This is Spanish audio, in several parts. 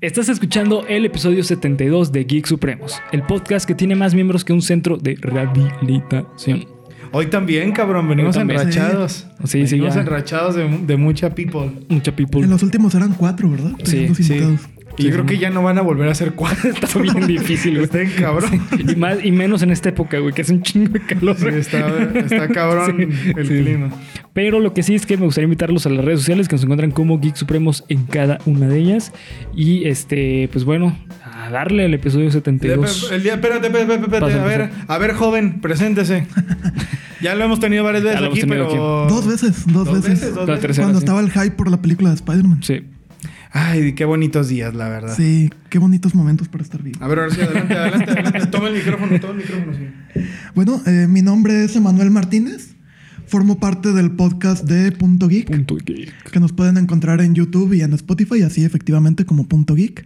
Estás escuchando el episodio 72 de Geek Supremos, el podcast que tiene más miembros que un centro de rehabilitación. Hoy también, cabrón, venimos también. enrachados. Sí, sí, venimos ya. enrachados de, de mucha people. Mucha people. En los últimos eran cuatro, ¿verdad? Sí, Sí. invitados. Y yo creo que ya no van a volver a ser cuatro. Está bien difícil, güey. Está bien cabrón. Y, más, y menos en esta época, güey, que es un chingo de calor. Sí, está, está cabrón Sí, el sí. clima. Pero lo que sí es que me gustaría invitarlos a las redes sociales que nos encuentran como Geek Supremos en cada una de ellas. Y este, pues bueno, a darle al episodio 72. El día, espérate, espérate, espérate, a ver, a ver, joven, preséntese. ya lo hemos tenido varias veces aquí, tenido pero. Dos veces, dos, Dos veces. veces, dos La veces. tercera. Cuando sí. estaba el hype por la película de Spider-Man. Sí. Ay, qué bonitos días, la verdad. Sí, qué bonitos momentos para estar vivo. A ver, ahora sí, adelante, adelante, adelante. Toma el micrófono, toma el micrófono, sí. Bueno, eh, mi nombre es Emanuel Martínez. Formo parte del podcast de Punto Geek, Punto geek. que nos pueden encontrar en YouTube y en Spotify, así efectivamente como Punto Geek.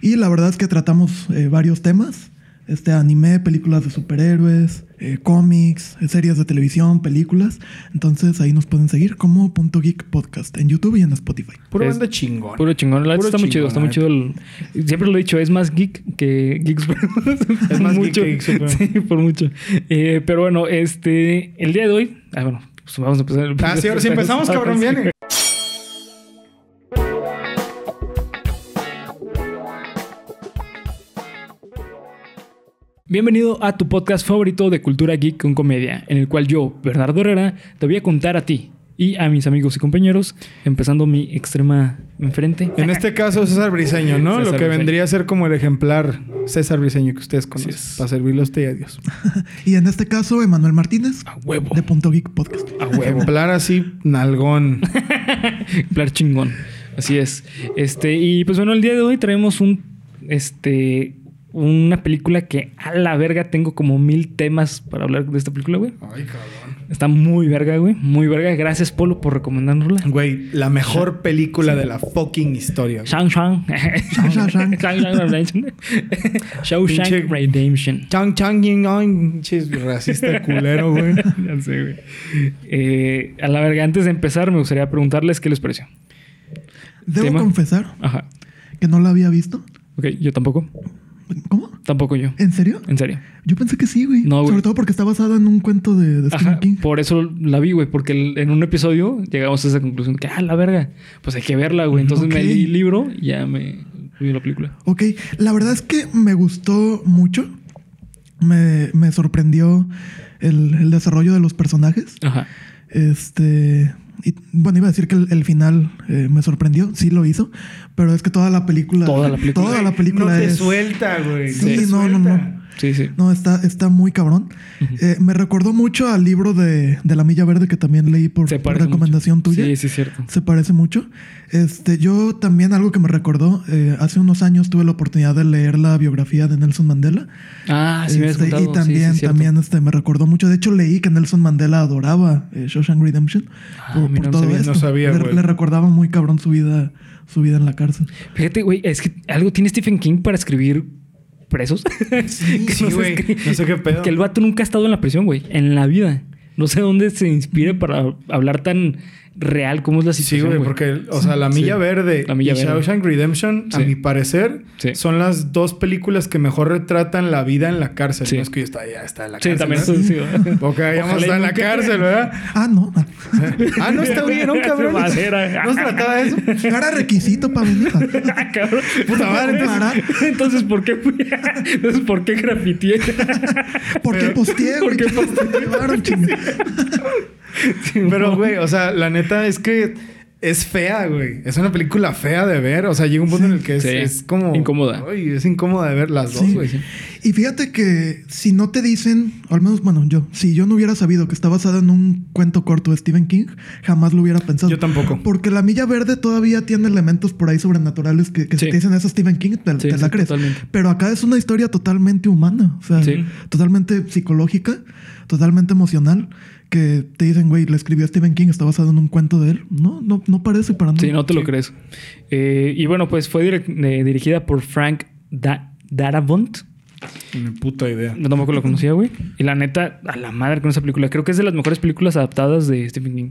Y la verdad es que tratamos eh, varios temas. Este anime, películas de superhéroes, eh, cómics, series de televisión, películas. Entonces ahí nos pueden seguir como Punto Geek Podcast en YouTube y en Spotify. Puro Es- banda chingón. Puro chingón. La neta Puro está muy chido, está muy chido. el- Siempre lo he dicho, es más geek que Geek. Es más geek mucho. que Geek. Sí, por mucho. Eh, pero bueno, este, el día de hoy, ah, bueno, pues vamos a empezar. Ah, sí, ahora sí empezamos, cabrón, Sí. Bienvenido a tu podcast favorito de cultura geek con comedia, en el cual yo, Bernardo Herrera, te voy a contar a ti y a mis amigos y compañeros, empezando mi extrema enfrente. En este caso, César Briseño, ¿no? César Lo que Briseño. vendría a ser como el ejemplar César Briseño que ustedes conocen. Para servirle a usted y a Dios. Y en este caso, Emanuel Martínez, A huevo. de Punto Geek Podcast. A huevo. Ejemplar así, nalgón. Ejemplar chingón. Así es. Este, y pues bueno, el día de hoy traemos un. Este. Una película que a la verga tengo como mil temas para hablar de esta película, güey. Ay, cabrón. Está muy verga, güey. Muy verga. Gracias, Polo, por recomendárnosla. Güey, la mejor película de la fucking historia. güey. Shang Shang. Shang. Shang Redemption. Shawshank Redemption. Chang Chang Ying pinches racista culero, güey. Ya sé, güey. Eh, a la verga, antes de empezar, me gustaría preguntarles qué les pareció. Debo Tema. confesar Ajá. que no la había visto. Ok, yo tampoco. ¿Cómo? Tampoco yo. ¿En serio? En serio. Yo pensé que sí, güey. No, güey. Sobre todo porque está basada en un cuento de, de Stephen Ajá, King. por eso la vi, güey, porque en un episodio llegamos a esa conclusión que, ah, la verga, pues hay que verla, güey. Entonces me leí el libro y ya me vi la película. Ok, la verdad es que me gustó mucho. Me, me sorprendió el, el desarrollo de los personajes. Ajá. Este. Y, bueno, iba a decir que el, el final eh, me sorprendió, sí lo hizo, pero es que toda la película. Toda la película. Toda la película no te es. suelta, güey. Sí, te no, no, suelta. no. Sí, sí. No, está, está muy cabrón. Eh, me recordó mucho al libro de, de La Milla Verde que también leí por, por recomendación mucho. tuya. Sí, sí, cierto. Se parece mucho. Este, yo también algo que me recordó, eh, hace unos años tuve la oportunidad de leer la biografía de Nelson Mandela. Ah, sí me Este, contado. y también, sí, sí, también este, me recordó mucho. De hecho, leí que Nelson Mandela adoraba eh, Shawshank Redemption Ah, mira, no todo sabía. esto. No sabía, le, le recordaba muy cabrón su vida, su vida en la cárcel. Fíjate, güey, es que algo tiene Stephen King para escribir presos. Sí, güey. No sé qué pedo. Que el vato nunca ha estado en la prisión, güey, en la vida. No sé dónde se inspire para hablar tan real como es la Sí, situación. güey, porque, o sea, La Milla Sí. Verde La Milla y Verde. Shawshank Redemption, a Sí. mi parecer, Sí. son las dos películas que mejor retratan la vida en la cárcel. Sí. No es que yo está, ya está en la Sí, cárcel. también ¿no? eso sí. Ok, ya estar y en la cárcel, ¿verdad? Ah, no. Ah, no está bien, ¿no, cabrón? No se trataba de eso. No era requisito para venir. Ah, cabrón. Puta madre, entonces- Entonces, ¿por qué fui? Entonces, ¿por qué grafiteé? ¿Por qué posteé, ¿Por güey? qué ¿Qué posteé? Pero, güey, o sea, la neta es que es fea, güey. Es una película fea de ver. O sea, llega un punto en el que es, Sí. es como... Incómoda. Es incómoda de ver las dos, Sí. güey. Y fíjate que si no te dicen, o al menos, bueno, yo, si yo no hubiera sabido que está basada en un cuento corto de Stephen King, jamás lo hubiera pensado. Yo tampoco. Porque la milla verde todavía tiene elementos por ahí sobrenaturales que, que Sí. si te dicen eso Stephen King, te, Sí, te sí, la crees. totalmente. Pero acá es una historia totalmente humana, o sea, Sí. totalmente psicológica, totalmente emocional. Que te dicen, güey, le escribió Stephen King, está basado en un cuento de él. No, no, no parece para nada. Sí, no te lo crees. Eh, y bueno, pues fue eh, dirigida por Frank Da- Darabont. Ni puta idea. Yo tampoco lo conocía, güey. Y la neta, a la madre con esa película. Creo que es de las mejores películas adaptadas de Stephen King.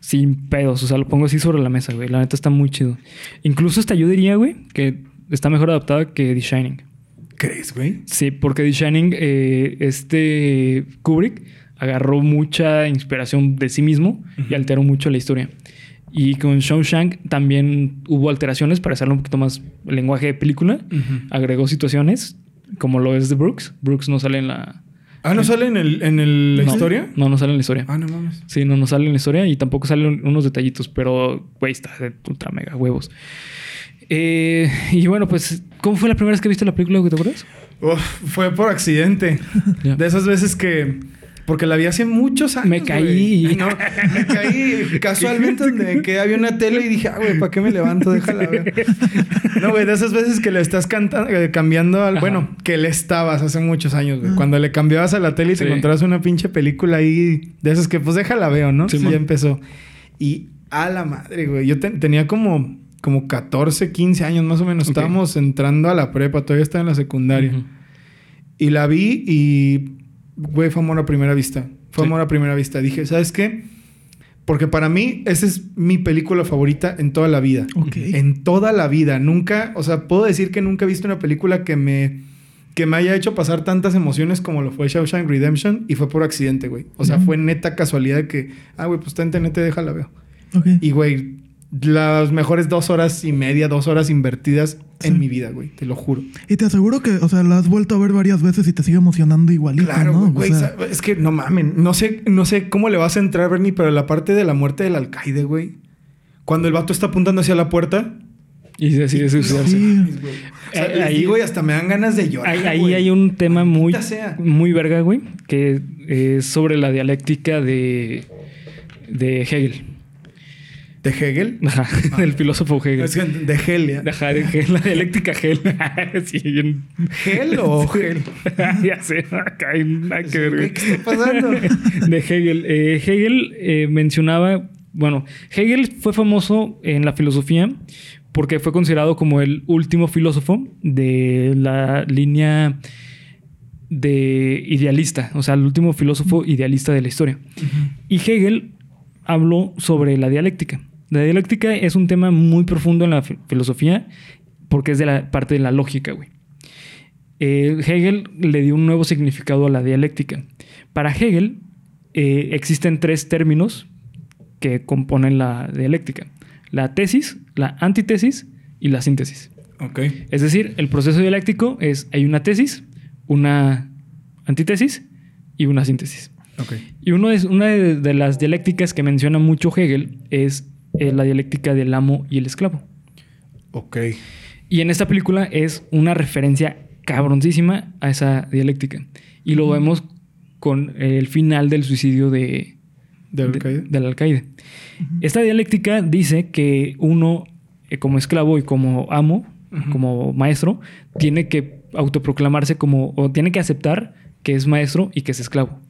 Sin pedos. O sea, lo pongo así sobre la mesa, güey. La neta está muy chido. Incluso hasta yo diría, güey, que está mejor adaptada que The Shining. ¿Crees, güey? Sí, porque The Shining, eh, este Kubrick agarró mucha inspiración de sí mismo y alteró mucho la historia. Y con Shawshank también hubo alteraciones para hacerlo un poquito más el lenguaje de película. Agregó situaciones como lo es de Brooks. Brooks no sale en la... Ah, ¿no sale en, el, en el- la No, historia? No, no sale en la historia. Ah, no mames. Sí, no, no sale en la historia y tampoco salen unos detallitos, pero, güey, está de ultra mega huevos. Eh, y bueno, pues, ¿cómo fue la primera vez que viste la película? ¿Te acuerdas? Uf, fue por accidente. De esas veces que... Porque la vi hace muchos años. Me caí. No, me caí casualmente donde que había una tele y dije, ah, güey, ¿para qué me levanto? Déjala ver. No, güey, de esas veces que le estás cantando, eh, cambiando al. Ajá. Bueno, que le estabas hace muchos años, güey. Cuando le cambiabas a la tele y te Sí. encontrabas una pinche película ahí de esas que, pues déjala veo, ¿no? Sí, Sí, ya empezó. Y a la madre, güey. Yo te- tenía como, como 14, 15 años más o menos. Estábamos entrando a la prepa, todavía estaba en la secundaria. Ujú. Y la vi y, güey, fue amor a primera vista. Fue Sí. amor a primera vista. Dije, ¿sabes qué? Porque para mí, esa es mi película favorita en toda la vida. Ok. En toda la vida. Nunca, o sea, puedo decir que nunca he visto una película que me, que me haya hecho pasar tantas emociones como lo fue Shawshank Redemption y fue por accidente, güey. O sea, fue neta casualidad de que, ah, güey, pues está en TNT, déjala veo. Ok. Y, güey, las mejores dos horas y media, dos horas invertidas Sí. en mi vida, güey. Te lo juro. Y te aseguro que, o sea, la has vuelto a ver varias veces y te sigue emocionando igualito, Claro, ¿no? O güey. sea, es que no mamen. No sé, no sé cómo le vas a entrar, Bernie, pero la parte de la muerte del alcaide, güey. Cuando el vato está apuntando hacia la puerta. Y decide suicidarse. Sí. güey. O sea, Eh, ahí- digo y hasta me dan ganas de llorar. Ahí, ahí güey. hay un tema muy, sea. muy verga, güey, que es sobre la dialéctica de, de Hegel. ¿De Hegel? Ajá, del filósofo Hegel. Es de Hegel. Ajá, de Hegel, la dialéctica Hegel. sí, bien. ¿Hegel o Hegel? ya sé, acá hay nada que ver. ¿Qué está pasando? de Hegel. Eh, Hegel eh, mencionaba, bueno, Hegel fue famoso en la filosofía porque fue considerado como el último filósofo de la línea de idealista, o sea, el último filósofo idealista de la historia. Y Hegel habló sobre la dialéctica. La dialéctica es un tema muy profundo en la fi- filosofía porque es de la parte de la lógica, güey. Eh, Hegel le dio un nuevo significado a la dialéctica. Para Hegel eh, existen tres términos que componen la dialéctica. La tesis, la antítesis y la síntesis. ok. Es decir, el proceso dialéctico es hay una tesis, una antítesis y una síntesis. Y uno una de, de las dialécticas que menciona mucho Hegel es eh, la dialéctica del amo y el esclavo. Ok. Y en esta película es una referencia cabroncísima a esa dialéctica. Y lo vemos con el final del suicidio de, ¿Del de- alcaide? del alcaide. Esta dialéctica dice que uno, eh, como esclavo y como amo, como maestro, tiene que autoproclamarse como, o tiene que aceptar que es maestro y que es esclavo.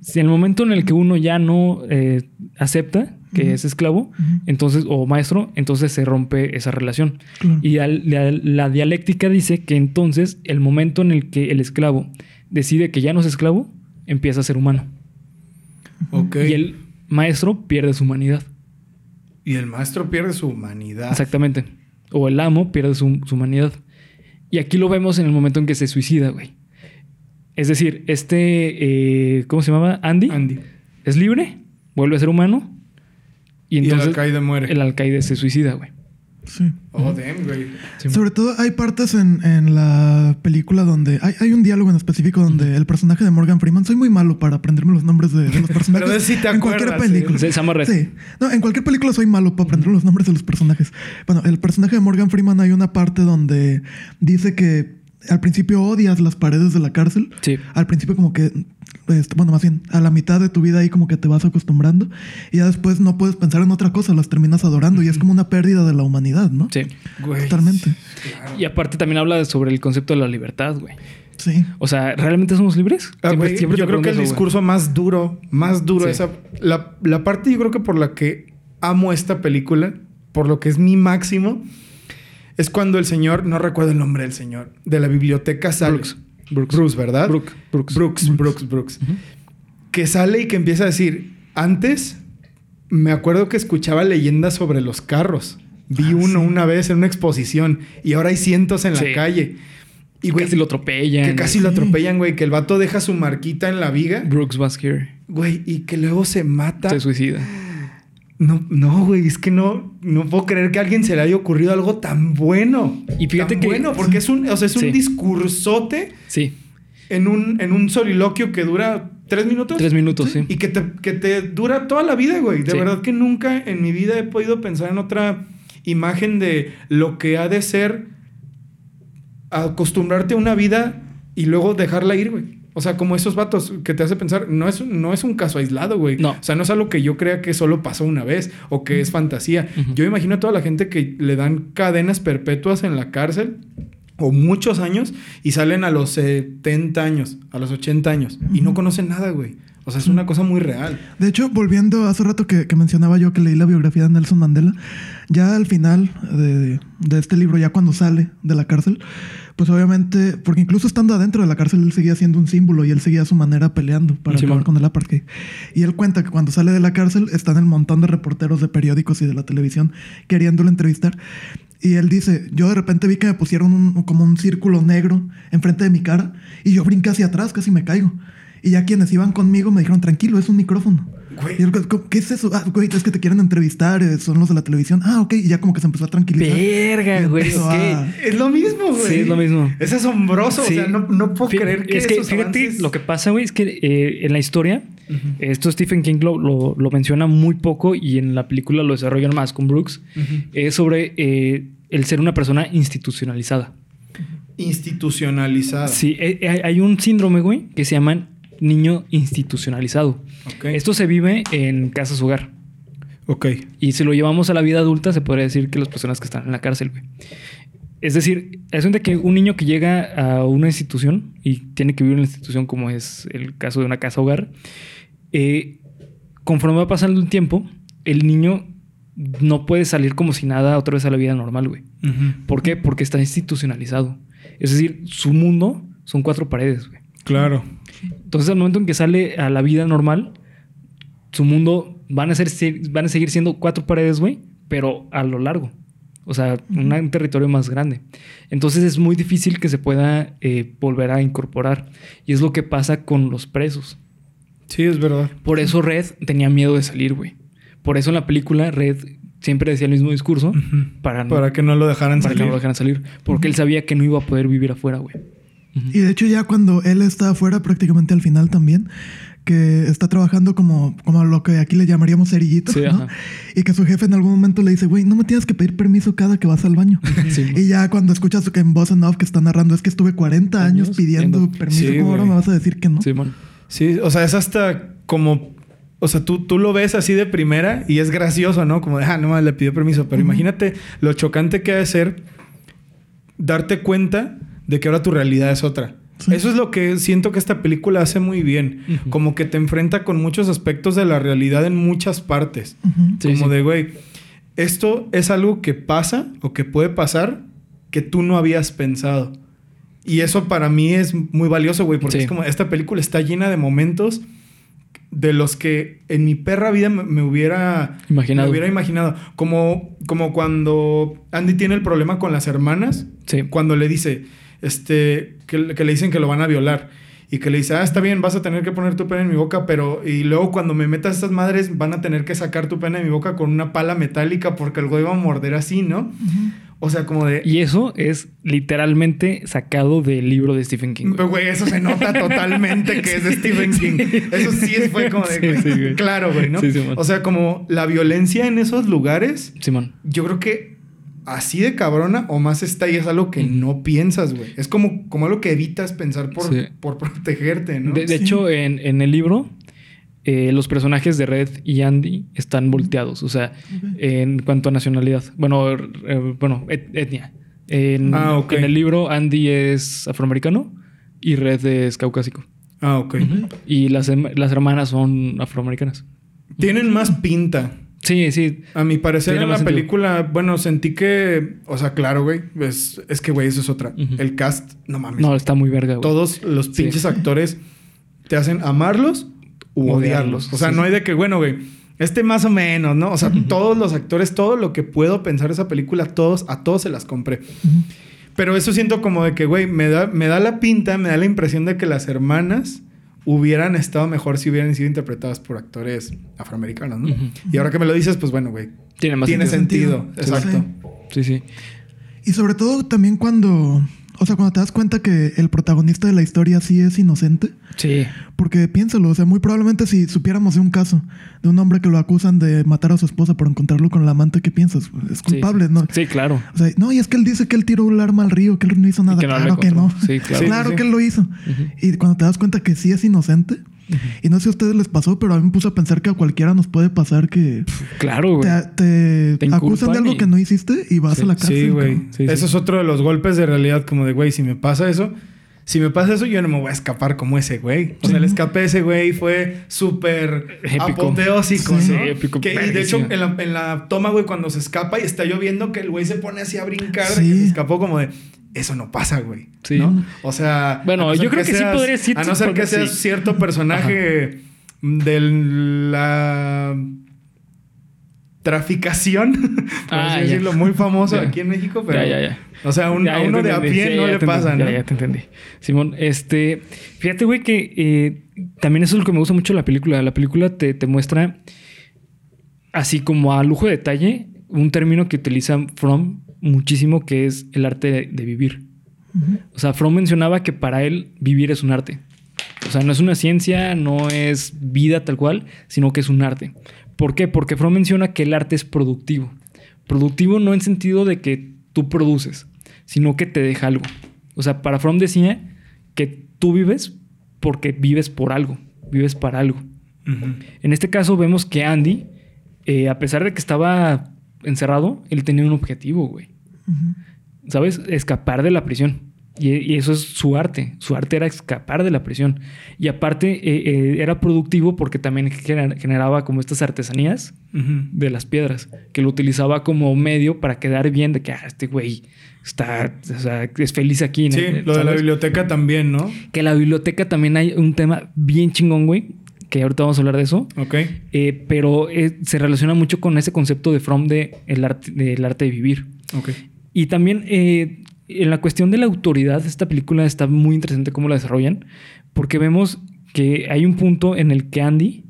Si en el momento en el que uno ya no eh, acepta que es esclavo, entonces, o maestro, entonces se rompe esa relación. Claro. Y al- la, la dialéctica dice que entonces el momento en el que el esclavo decide que ya no es esclavo, empieza a ser humano. Ok. Y el maestro pierde su humanidad. Y el maestro pierde su humanidad. Exactamente. O el amo pierde su, su humanidad. Y aquí lo vemos en el momento en que se suicida, güey. Es decir, este, eh, ¿cómo se llamaba? Andy, Andy. es libre, vuelve a ser humano. Y Y, el entonces alcaide muere. el alcaide se suicida, güey. Sí. Oh, damn, güey. Sí, Sobre todo hay partes en, en la película donde hay, hay un diálogo en específico donde el personaje de Morgan Freeman, soy muy malo para aprenderme los nombres de, de los personajes. Pero sí te en cualquier película. Red. Sí. No, en cualquier película soy malo para aprender los nombres de los personajes. Bueno, el personaje de Morgan Freeman hay una parte donde dice que al principio odias las paredes de la cárcel. Sí. Al principio como que, este, bueno, más bien, a la mitad de tu vida ahí como que te vas acostumbrando y ya después no puedes pensar en otra cosa, las terminas adorando y es como una pérdida de la humanidad, ¿no? Sí. Güey. Totalmente. Claro. Y aparte también habla de- sobre el concepto de la libertad, güey. Sí. O sea, ¿realmente somos libres? Ah, Siempre- güey, siempre te yo creo que el güey. discurso más duro, más duro, Sí. esa, la, la parte yo creo que por la que amo esta película, por lo que es mi máximo, es cuando el señor, no recuerdo el nombre del señor, de la biblioteca sale. Brooks. Brooks. Bruce, ¿verdad? Brooks. Brooks, Brooks, Brooks. Que sale y que empieza a decir, antes me acuerdo que escuchaba leyendas sobre los carros. Vi Ah, uno sí. una vez en una exposición y ahora hay cientos en Sí. la calle. Y güey, casi lo atropellan. que casi lo atropellan, güey, que el vato deja su marquita en la viga, Brooks Basker güey, y que luego se mata. se suicida. No, no, güey, es que no, no puedo creer que a alguien se le haya ocurrido algo tan bueno. Y fíjate Tan que- bueno, porque es un, o sea, es un Sí. discursote Sí, en un, en un soliloquio que dura tres minutos. tres minutos, sí. Y que te, que te dura toda la vida, güey. De Sí. verdad que nunca en mi vida he podido pensar en otra imagen de lo que ha de ser acostumbrarte a una vida y luego dejarla ir, güey. O sea, como esos vatos que te hace pensar, no es, no es un caso aislado, güey. No. O sea, no es algo que yo crea que solo pasó una vez o que es fantasía. Ujú. Yo imagino a toda la gente que le dan cadenas perpetuas en la cárcel o muchos años y salen a los 70 años, a los 80 años y no conocen nada, güey. O sea, es una cosa muy real. De hecho, volviendo hace rato que, que mencionaba yo que leí la biografía de Nelson Mandela, ya al final de, de este libro, ya cuando sale de la cárcel, pues obviamente, porque incluso estando adentro de la cárcel, él seguía siendo un símbolo y él seguía a su manera peleando para acabar con el apartheid. Y él cuenta que cuando sale de la cárcel están el montón de reporteros de periódicos y de la televisión queriéndolo entrevistar. Y él dice, yo de repente vi que me pusieron un- como un círculo negro enfrente de mi cara y yo brinqué hacia atrás, casi me caigo. Y ya quienes iban conmigo me dijeron, tranquilo, es un micrófono. Güey. Y yo, "¿Cómo- ¿qué es eso? Ah, güey, es que te quieren entrevistar, eh, son los de la televisión. Ah, ok. Y ya como que se empezó a tranquilizar. Verga, güey. Es que. lo mismo, güey. Sí, es lo mismo. Es asombroso. Sí. O sea, no, no puedo Fí- creer que es que esos fíjate avances- lo que pasa, güey, es que eh, en la historia, esto Stephen King lo, lo- lo menciona muy poco y en la película lo desarrollan más con Brooks, es sobre eh, el ser una persona institucionalizada. Institucionalizada. Sí, hay un síndrome, güey, que se llama niño institucionalizado. Esto se vive en casas hogar. Ok. Y si lo llevamos a la vida adulta, se podría decir que las personas que están en la cárcel, güey. Es decir, es de que un niño que llega a una institución y tiene que vivir en una institución como es el caso de una casa hogar, eh, conforme va pasando el tiempo, el niño no puede salir como si nada otra vez a la vida normal, güey. ¿Por qué? Porque está institucionalizado. Es decir, su mundo son cuatro paredes, güey. Claro. Entonces, al momento en que sale a la vida normal, su mundo van a, ser, van a seguir siendo cuatro paredes, güey, pero a lo largo. O sea, un territorio más grande. Entonces es muy difícil que se pueda eh, volver a incorporar. Y es lo que pasa con los presos. Sí, es verdad. Por eso Red tenía miedo de salir, güey. Por eso en la película Red siempre decía el mismo discurso para, no- Para que no lo dejaran para que salir. no lo dejaran salir. Porque él sabía que no iba a poder vivir afuera, güey. Y de hecho ya cuando él está afuera, prácticamente al final también, que está trabajando como, como lo que aquí le llamaríamos cerillito, Sí, ¿no? Y que su jefe en algún momento le dice, güey, no me tienes que pedir permiso cada que vas al baño. Sí, y ya cuando escuchas que en Voz en Off que está narrando, es que estuve 40 años, Años pidiendo permiso, Sí, ¿cómo ahora me vas a decir que no? Sí, o sea, es hasta como. O sea, tú, tú lo ves así de primera y es gracioso, ¿no? Como de, ah, no, le pidió permiso. Pero imagínate lo chocante que ha de ser darte cuenta de que ahora tu realidad es otra. Sí. Eso es lo que siento que esta película hace muy bien. Como que te enfrenta con muchos aspectos de la realidad en muchas partes. Como sí. de, güey, esto es algo que pasa o que puede pasar que tú no habías pensado. Y eso para mí es muy valioso, güey, porque Sí. es como esta película está llena de momentos de los que en mi perra vida me, me hubiera Imaginado. me hubiera imaginado. Como, como cuando Andy tiene el problema con las hermanas, Sí. cuando le dice, este, que, que le dicen que lo van a violar. Y que le dice, ah, está bien, vas a tener que poner tu pena en mi boca, pero... Y luego cuando me metas estas madres, van a tener que sacar tu pena de mi boca con una pala metálica porque el güey va a morder así, ¿no? Ujú. O sea, como de... Y eso es literalmente sacado del libro de Stephen King. güey. Pero, Güey, eso se nota totalmente que es de Stephen King. Eso sí fue como de... Sí, güey. Claro, güey, ¿no? O sea, como la violencia en esos lugares, Simón. yo creo que así de cabrona o más está y es algo que no piensas, güey. Es como, como algo que evitas pensar por, Sí. por protegerte, ¿no? De, de Sí. hecho, en, en el libro, eh, los personajes de Red y Andy están volteados. O sea, en cuanto a nacionalidad. Bueno, eh, bueno, et- etnia. En, Ah, ok. en el libro, Andy es afroamericano y Red es caucásico. Ah, ok. Y las, hem- las hermanas son afroamericanas. Tienen más pinta. Sí, sí. A mi parecer en la sentido. película, bueno, sentí que, o sea, claro, güey, es, es que, güey, eso es otra. El cast, no mames. No, está muy verga, güey. Todos los Sí. pinches actores te hacen amarlos u Odiarlos. O sea, sí, no hay de que, bueno, güey, Este más o menos, ¿no? O sea, todos los actores, todo lo que puedo pensar de esa película, todos, a todos se las compré. Pero eso siento como de que, güey, me da, me da la pinta, me da la impresión de que las hermanas hubieran estado mejor si hubieran sido interpretadas por actores afroamericanos, ¿no? Y ahora que me lo dices, pues bueno, güey. Tiene más Tiene sentido. sentido. Exacto. Sí, sí. Y sobre todo también cuando, o sea, cuando te das cuenta que el protagonista de la historia sí es inocente. Sí. Porque piénsalo, o sea, muy probablemente si supiéramos de un caso de un hombre que lo acusan de matar a su esposa por encontrarlo con la amante, ¿qué piensas? Es culpable, sí. ¿no? Sí, claro. O sea, no, y es que él dice que él tiró el arma al río, que él no hizo nada. que no claro que no. Sí, claro. claro que él lo hizo. Y cuando te das cuenta que sí es inocente, y no sé si a ustedes les pasó, pero a mí me puso a pensar que a cualquiera nos puede pasar que Claro, güey. te, te Te acusan de algo y- que no hiciste y vas Sí, a la cárcel. Sí, güey. Sí, eso sí. es otro de los golpes de realidad, como de, güey, si me pasa eso, si me pasa eso, yo no me voy a escapar como ese güey. O sea, el escape de ese güey fue súper Épico. apoteósico, Sí. ¿no? Sí, épico, Que- y de hecho, en la, en la toma, güey, cuando se escapa y está lloviendo, que el güey se pone así a brincar, que se escapó como de. Eso no pasa, güey. Sí. ¿no? O sea. Bueno, no yo creo que sí podría- sí A no ser que seas sí. cierto personaje de la traficación, por Ah, así ya. decirlo, muy famoso Ya. aquí en México, pero Ya, ya, ya. o sea, un- a uno de a pie Sí, no le pasa. ¿no? Ya, te entendí. Simón, este... Fíjate, güey, que eh, también eso es lo que me gusta mucho de la película. La película te, te muestra, así como a lujo de detalle, un término que utiliza Fromm muchísimo, que es el arte de, de vivir. O sea, Fromm mencionaba que para él vivir es un arte. O sea, no es una ciencia, no es vida tal cual, sino que es un arte. ¿Por qué? Porque Fromm menciona que el arte es productivo. Productivo no en sentido de que tú produces, sino que te deja algo. O sea, para Fromm decía que tú vives porque vives por algo, vives para algo. En este caso vemos que Andy, eh, a pesar de que estaba encerrado, él tenía un objetivo, güey. ¿Sabes? Escapar de la prisión. Y, y eso es su arte. Su arte era escapar de la prisión. Y aparte eh, eh, era productivo porque también gener- generaba como estas artesanías de las piedras, que lo utilizaba como medio para quedar bien de que ah, este güey está, o sea, es feliz aquí. ¿no? Sí, lo de la biblioteca también, ¿no? Que la biblioteca también hay un tema bien chingón, güey, que ahorita vamos a hablar de eso. Ok. Eh, pero eh, se relaciona mucho con ese concepto de Fromm de el arte, del arte de vivir. Ok. Y también eh, en la cuestión de la autoridad, esta película está muy interesante cómo la desarrollan, porque vemos que hay un punto en el que Andy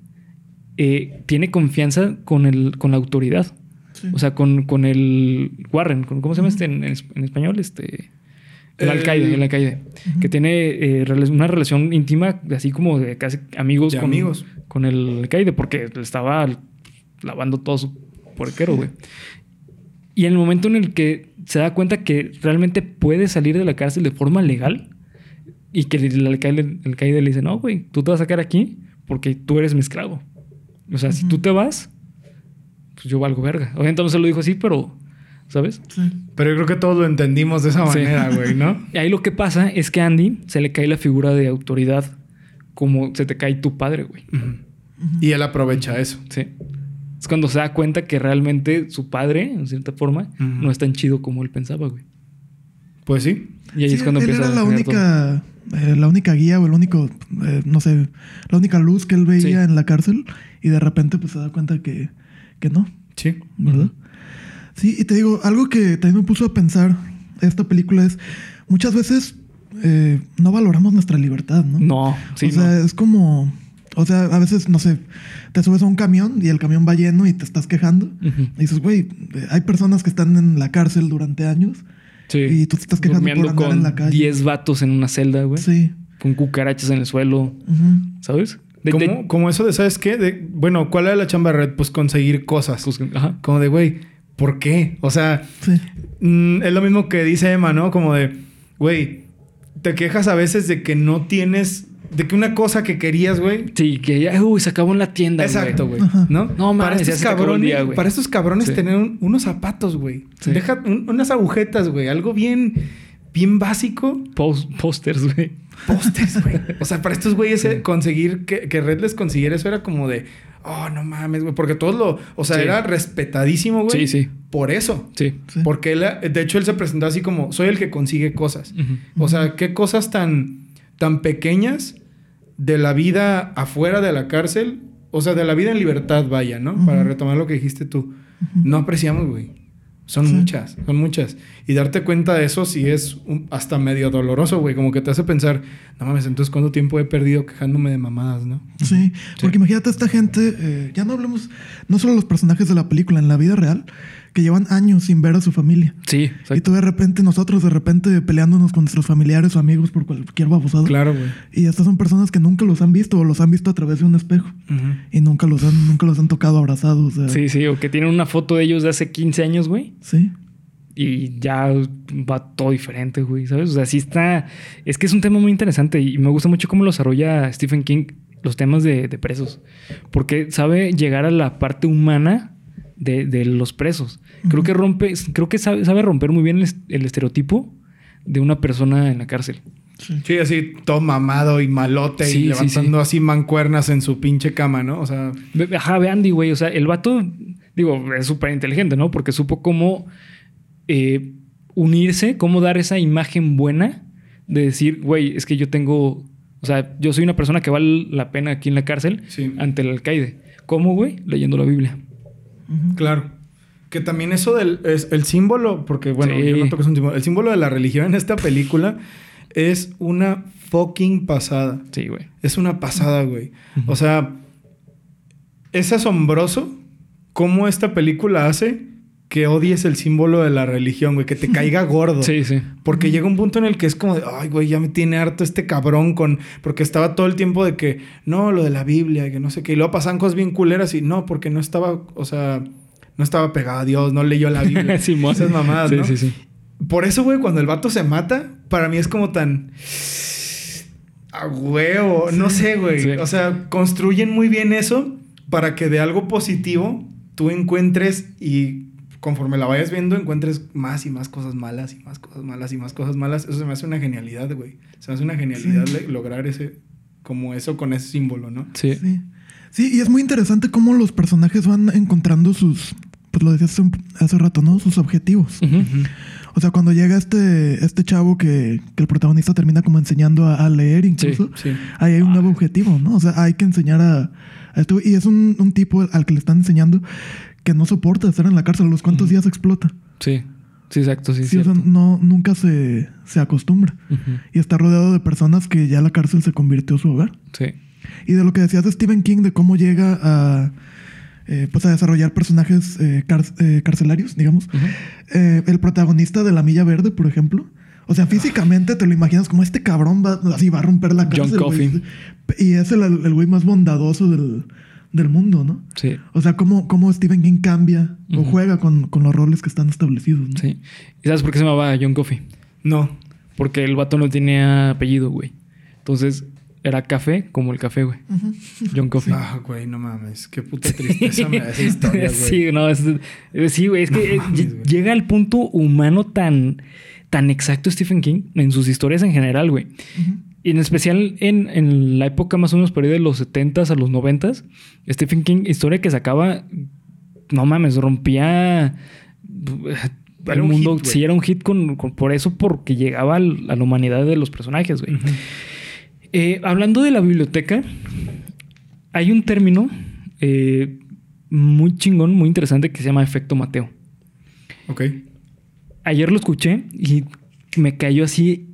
tiene confianza con, el, con la autoridad. Sí. O sea, con, con el Warren, con- ¿cómo se llama este en, en es- en español? Este, el El- alcaide, el alcaide. Que tiene eh, una relación íntima, así como de casi amigos, De con, amigos. con el alcaide, porque estaba lavando todo su porquero, güey. Y en el momento en el que se da cuenta que realmente puede salir de la cárcel de forma legal y que el alcaide, el alcaide le dice, no, güey, tú te vas a sacar aquí porque tú eres mi esclavo. O sea, si tú te vas, pues yo valgo verga. Obviamente no se lo dijo así, pero, ¿sabes? Sí. Pero yo creo que todos lo entendimos de esa manera, güey, ¿no? Y ahí lo que pasa es que a Andy se le cae la figura de autoridad como se te cae tu padre, güey. Y él aprovecha eso. Sí. Es cuando se da cuenta que realmente su padre, en cierta forma, no es tan chido como él pensaba, güey. Pues sí. Y ahí Sí, es cuando él empieza era a la única, eh, la única guía o el único, eh, no sé, la única luz que él veía Sí. en la cárcel y de repente pues se da cuenta que, que no, Sí. ¿verdad? Sí, y te digo, algo que también me puso a pensar esta película es, muchas veces eh, no valoramos nuestra libertad, ¿no? No, sí, o sea, no. es como, o sea, a veces, no sé, te subes a un camión y el camión va lleno y te estás quejando. Y dices, güey, eh, hay personas que están en la cárcel durante años Sí. y tú te estás quejando por Durmiendo andar con en la calle. 10 vatos en una celda, güey. Sí. Con cucarachas en el suelo. ¿sabes? De- Como, de- como eso de, ¿sabes qué? De, bueno, ¿cuál era la chamba de red? Pues conseguir cosas. pues, ajá. Como de, güey, ¿por qué? O sea, Sí. mm, es lo mismo que dice Emma, ¿no? Como de, güey, te quejas a veces de que no tienes, de que una cosa que querías, güey. Sí, que ya, uy, se acabó en la tienda, Exacto, güey. ¿No? No para estos cabrones, día, güey. para estos cabrones Sí. tener un- unos zapatos, güey. Sí. Deja un- unas agujetas, güey. Algo bien, bien básico. Pósters, güey. Pósters, güey. O sea, para estos güeyes eh, conseguir que, que Red les consiguiera eso era como de, oh, no mames, güey. Porque todos lo, o sea, Sí. era respetadísimo, güey. Sí, sí. Por eso. Sí. Sí. Porque él, de hecho, él se presentó así como, soy el que consigue cosas. Ujú. O sea, qué cosas tan, tan pequeñas de la vida afuera de la cárcel o sea, de la vida en libertad, vaya, ¿no? Para Ujú. retomar lo que dijiste tú. No apreciamos, güey. Son Sí. muchas, son muchas. Y darte cuenta de eso sí es un- hasta medio doloroso, güey. Como que te hace pensar, no mames, entonces cuánto tiempo he perdido quejándome de mamadas, ¿no? Sí, porque imagínate esta gente, eh, ya no hablemos, no solo los personajes de la película, en la vida real, que llevan años sin ver a su familia. Sí, Y exacto. tú de repente, nosotros de repente peleándonos con nuestros familiares o amigos por cualquier babosado. Claro, güey. Y estas son personas que nunca los han visto o los han visto a través de un espejo. Y nunca los han, nunca los han tocado abrazados. o sea, Sí, sí, o que tienen una foto de ellos de hace 15 años, güey. sí. Y ya va todo diferente, güey, ¿sabes? O sea, sí está... Es que es un tema muy interesante y me gusta mucho cómo lo desarrolla Stephen King los temas de, de presos. Porque sabe llegar a la parte humana de, de los presos. Creo que rompe... Creo que sabe, sabe romper muy bien el, est- el estereotipo de una persona en la cárcel. Sí, así todo mamado y malote Sí, y sí, levantando así mancuernas en su pinche cama, ¿no? O sea, Ve- Ajá, ve Andy, güey. O sea, el vato, digo, es súper inteligente, ¿no? Porque supo cómo eh, unirse, cómo dar esa imagen buena de decir, güey, es que yo tengo, o sea, yo soy una persona que vale la pena aquí en la cárcel Sí. ante el alcaide. ¿Cómo, güey? Leyendo la Biblia. claro. Que también eso del es el símbolo, porque bueno, Sí. yo noto que es un símbolo. El símbolo de la religión en esta película es una fucking pasada. Sí, güey. Es una pasada, güey. O sea, es asombroso cómo esta película hace que odies el símbolo de la religión, güey, que te caiga gordo. Sí, sí. Porque llega un punto en el que es como de, ay, güey, ya me tiene harto este cabrón con. Porque estaba todo el tiempo de que, no, lo de la Biblia, y que no sé qué. Y luego pasaban cosas bien culeras y no, porque no estaba, o sea, no estaba pegado a Dios, no leyó la Biblia. Simón. Esas mamadas, sí, ¿no? sí, sí. Por eso, güey, cuando el vato se mata, para mí es como tan. A huevo, no sé, güey. Sí. O sea, construyen muy bien eso para que de algo positivo tú encuentres y conforme la vayas viendo encuentres más y más cosas malas y más cosas malas y más cosas malas. Eso se me hace una genialidad, güey. Se me hace una genialidad Sí. lograr ese, como eso con ese símbolo, ¿no? Sí. Sí. Sí, y es muy interesante cómo los personajes van encontrando sus, pues lo decías hace, un- hace rato, ¿no? Sus objetivos. O sea, cuando llega este, este chavo que, que el protagonista termina como enseñando a, a leer incluso, Sí. ahí hay un nuevo objetivo, ¿no? O sea, hay que enseñar a, a esto. Y es un, un tipo al que le están enseñando que no soporta estar en la cárcel. ¿A los cuantos días explota? Sí. Sí, exacto. Sí, Sí, o sea, cierto. no, nunca se, se acostumbra. Y está rodeado de personas que ya la cárcel se convirtió su hogar. Sí. Y de lo que decías de Stephen King, de cómo llega a, eh, pues a desarrollar personajes eh, car- eh, carcelarios, digamos. El protagonista de La Milla Verde, por ejemplo. O sea, físicamente te lo imaginas como este cabrón va, así va a romper la John cárcel. güey. Coffey. Y es el el güey más bondadoso del, del mundo, ¿no? Sí. O sea, cómo, cómo Stephen King cambia o juega con, con los roles que están establecidos, ¿no? Sí. ¿Y sabes por qué se llamaba John Coffey? No. Porque el vato no tenía apellido, güey. Entonces era café como el café, güey. John Coffey. Ah, güey, no mames. Qué puta tristeza me da esa historia, güey. sí, no, es, sí, güey. Es que No eh, mames, ll- güey. llega al punto humano tan, tan exacto Stephen King en sus historias en general, güey. Y en especial en, en la época más o menos por ahí de los 70s a los 90s, Stephen King, historia que sacaba, no mames, rompía el un mundo. hit, sí, era un hit con, con- por eso, porque llegaba al- a la humanidad de los personajes, güey. Eh, hablando de la biblioteca, hay un término eh, muy chingón, muy interesante que se llama efecto Mateo. Ok. Ayer lo escuché y me cayó así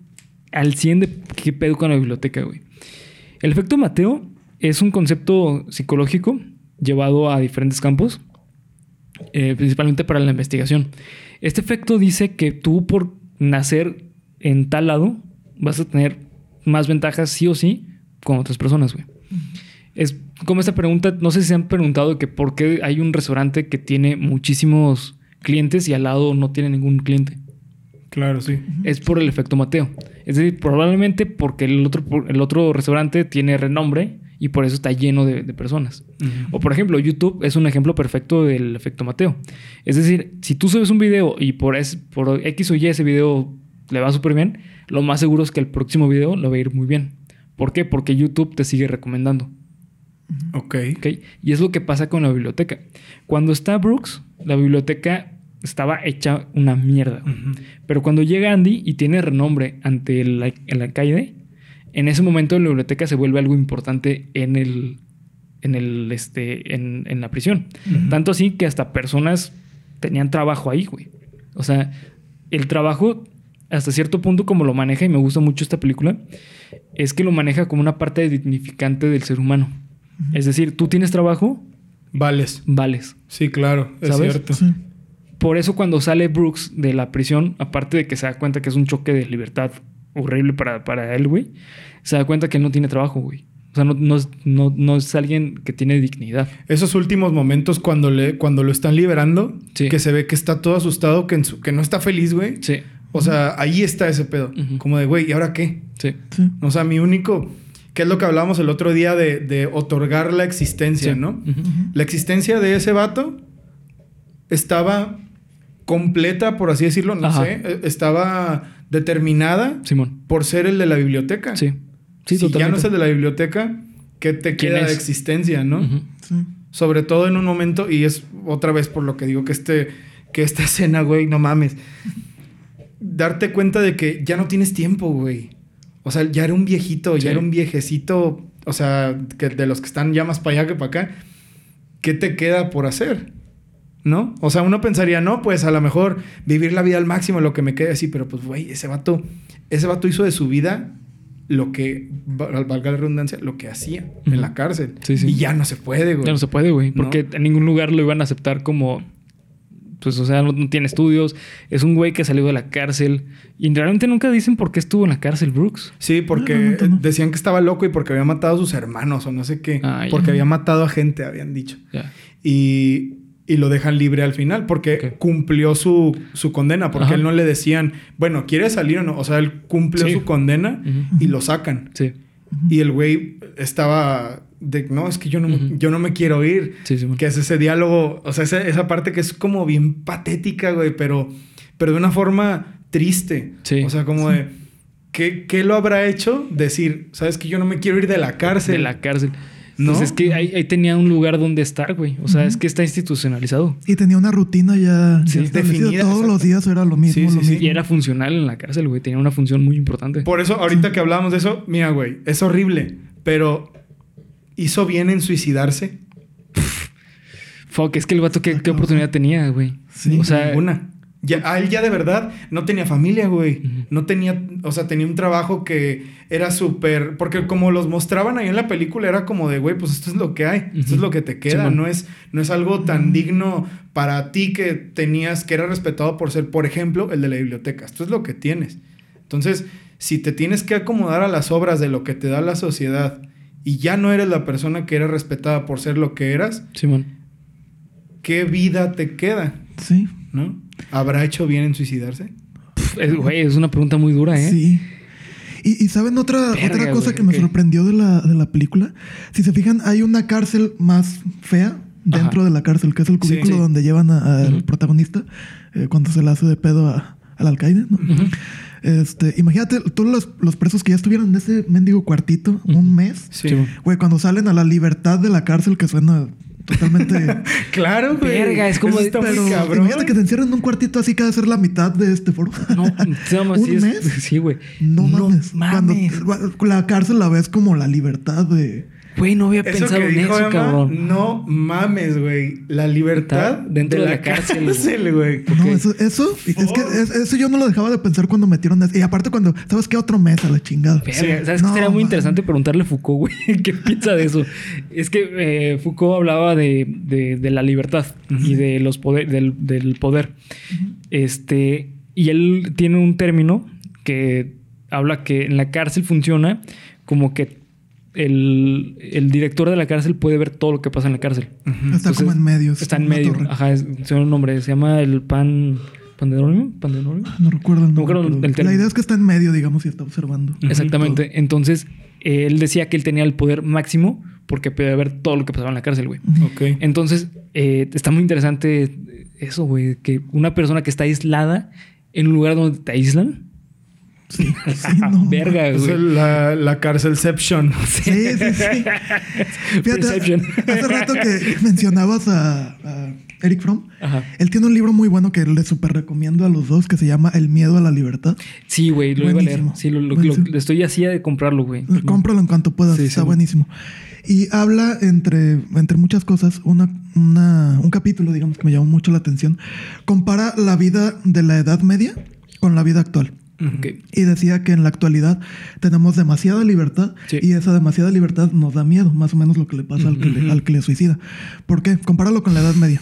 al 100 de qué pedo con la biblioteca, güey. El efecto Mateo es un concepto psicológico llevado a diferentes campos, eh, principalmente para la investigación. Este efecto dice que tú por nacer en tal lado vas a tener más ventajas sí o sí con otras personas, güey. Es como esta pregunta, no sé si se han preguntado que por qué hay un restaurante que tiene muchísimos clientes y al lado no tiene ningún cliente. Claro, sí. Es por el efecto Mateo. Es decir, probablemente porque el otro, el otro restaurante tiene renombre y por eso está lleno de, de personas. O por ejemplo, YouTube es un ejemplo perfecto del efecto Mateo. Es decir, si tú subes un video y por, es, por X o Y ese video le va súper bien, lo más seguro es que el próximo video lo va a ir muy bien. ¿Por qué? Porque YouTube te sigue recomendando. Ok. ¿ok? Y es lo que pasa con la biblioteca. Cuando está Brooks, la biblioteca estaba hecha una mierda. Pero cuando llega Andy y tiene renombre ante el, el alcaide, en ese momento la biblioteca se vuelve algo importante en el, en, el, este, en, en la prisión. Tanto así que hasta personas tenían trabajo ahí, güey. O sea, el trabajo, hasta cierto punto, como lo maneja, y me gusta mucho esta película, es que lo maneja como una parte dignificante del ser humano. Es decir, tú tienes trabajo, Vales. vales. Sí, claro, es ¿Sabes? cierto. Sí. Por eso cuando sale Brooks de la prisión, aparte de que se da cuenta que es un choque de libertad horrible para, para él, güey, se da cuenta que él no tiene trabajo, güey. O sea, no, no, es- no, no es alguien que tiene dignidad. Esos últimos momentos cuando, le, cuando lo están liberando, Sí. que se ve que está todo asustado, que, en su- que no está feliz, güey. Sí, O sea, ahí está ese pedo. Como de, güey, ¿y ahora qué? sí. Sí. O sea, mi único... Que es lo que hablábamos el otro día de, de otorgar la existencia, sí. ¿no? La existencia de ese vato estaba completa, por así decirlo, no Ajá. sé. eh, Estaba determinada Simón. por ser el de la biblioteca. Sí. Sí, si ya no es el de la biblioteca, ¿qué te ¿Quién queda de existencia, no? Sí. Sobre todo en un momento, y es otra vez por lo que digo que este, que esta escena, güey, no mames. Darte cuenta de que ya no tienes tiempo, güey. O sea, ya era un viejito, Sí. ya era un viejecito, o sea, que de los que están ya más para allá que para acá. ¿Qué te queda por hacer? ¿No? O sea, uno pensaría, no, pues a lo mejor vivir la vida al máximo, lo que me quede así, pero pues, güey, ese vato, ese vato hizo de su vida lo que, val- valga la redundancia, lo que hacía en la cárcel. Sí, sí. Y ya no se puede, güey. Ya no se puede, güey. No. Porque en ningún lugar lo iban a aceptar como. Pues, o sea, no, no tiene estudios. Es un güey que salió de la cárcel. Y realmente nunca dicen por qué estuvo en la cárcel, Brooks. Sí, porque no. decían que estaba loco y porque había matado a sus hermanos o no sé qué. Ah, porque había matado a gente, habían dicho. Ya. Y, y lo dejan libre al final porque Ok. cumplió su, su condena. Porque Ajá. él no le decían, bueno, ¿quieres salir o no? O sea, él cumplió Sí. su condena Ujú. y lo sacan. Sí. Y el güey estaba de, no, es que yo no, me- Ujú. yo no me quiero ir. Sí, sí. Que es ese diálogo, o sea, esa, esa parte que es como bien patética, güey, pero, pero de una forma triste. Sí. O sea, como de, ¿qué, qué lo habrá hecho? Decir, sabes que yo no me quiero ir de la cárcel. De la cárcel. ¿No? Pues es que ahí, ahí tenía un lugar donde estar, güey. O sea, es que está institucionalizado. Y tenía una rutina ya, Sí, definida, Todos exacto. los días era lo mismo. Sí, sí, lo sí. mismo. Y era funcional en la cárcel, güey. Tenía una función muy importante. Por eso, ahorita que hablábamos de eso, mira, güey, es horrible, pero hizo bien en suicidarse. Fuck, es que el vato, ¿qué, qué oportunidad tenía, güey? Sí, o sea, Ninguna. Ya, a él ya de verdad no tenía familia, güey. No tenía, o sea, tenía un trabajo que era súper, porque como los mostraban ahí en la película, era como de, güey, pues esto es lo que hay, esto es lo que te queda, no es, no es algo tan digno para ti que tenías, que era respetado por ser, por ejemplo, el de la biblioteca. Esto es lo que tienes. Entonces, si te tienes que acomodar a las obras de lo que te da la sociedad y ya no eres la persona que era respetada por ser lo que eras, Simón. ¿qué vida te queda? Sí. ¿No? ¿Habrá hecho bien en suicidarse? Pff, es- Güey, es una pregunta muy dura, ¿eh? Sí. Y, y ¿saben otra, Verga, otra cosa güey, que me sorprendió de la, de la película? Si se fijan, hay una cárcel más fea dentro Ajá. de la cárcel, que es el cubículo sí. donde llevan a- al protagonista eh, cuando se le hace de pedo a- al alcaide. ¿no? Este, imagínate todos los, los presos que ya estuvieron en ese mendigo cuartito un mes. Sí. Güey, cuando salen a la libertad de la cárcel, que suena totalmente... Claro, güey. Verga, es como está muy Pero cabrón. imagínate que te encierran en un cuartito así que ha de ser la mitad de este foro. No, no, ¿Un sí, es- mes? sí, güey. No, mames. mames. Cuando la cárcel la ves como la libertad de. Güey, no había Eso pensado que en dijo eso, Emma, cabrón. no mames, güey. La libertad Está dentro de la cárcel, cárcel, güey. No, eso, eso, es que es- eso yo no lo dejaba de pensar cuando metieron eso. Y aparte cuando, ¿sabes qué? Otro mes a la chingada. Sí. ¿Sabes No, qué sería muy interesante preguntarle a Foucault, güey? ¿Qué piensa de eso? Es que eh, Foucault hablaba de, de- de la libertad y de los poder, del, del poder. Este, y él tiene un término que habla que en la cárcel funciona como que el, el director de la cárcel puede ver todo lo que pasa en la cárcel. Está Entonces, como en medio. es Está en medio. torre. Ajá, es, tiene un nombre. Se llama el pan. ¿Panderonio? ¿Panderonio? No recuerdo el No nombre. el la idea es que está en medio, digamos, y está observando. Exactamente. Entonces, eh, él decía que él tenía el poder máximo porque podía ver todo lo que pasaba en la cárcel, güey. Ok. Entonces, eh, está muy interesante eso, güey. Que una persona que está aislada en un lugar donde te aíslan. Sí, sí, no. Verga, Es güey. la, la cárcelception. Sí, sí, sí. Fíjate, hace rato que mencionabas a, a Eric Fromm. Ajá. Él tiene un libro muy bueno que le súper recomiendo a los dos que se llama El miedo a la libertad. Sí, güey, lo iba a leer. Buenísimo. Sí, lo, lo- Buenísimo. lo- estoy así de comprarlo, güey. Cómpralo en cuanto puedas, Sí, está sí. buenísimo. Y habla entre, entre muchas cosas, una, una- un capítulo, digamos, que me llamó mucho la atención. Compara la vida de la Edad Media con la vida actual. Y decía que en la actualidad tenemos demasiada libertad Sí. y esa demasiada libertad nos da miedo, más o menos lo que le pasa al, que le, al que le suicida. ¿Por qué? Compáralo con la Edad Media.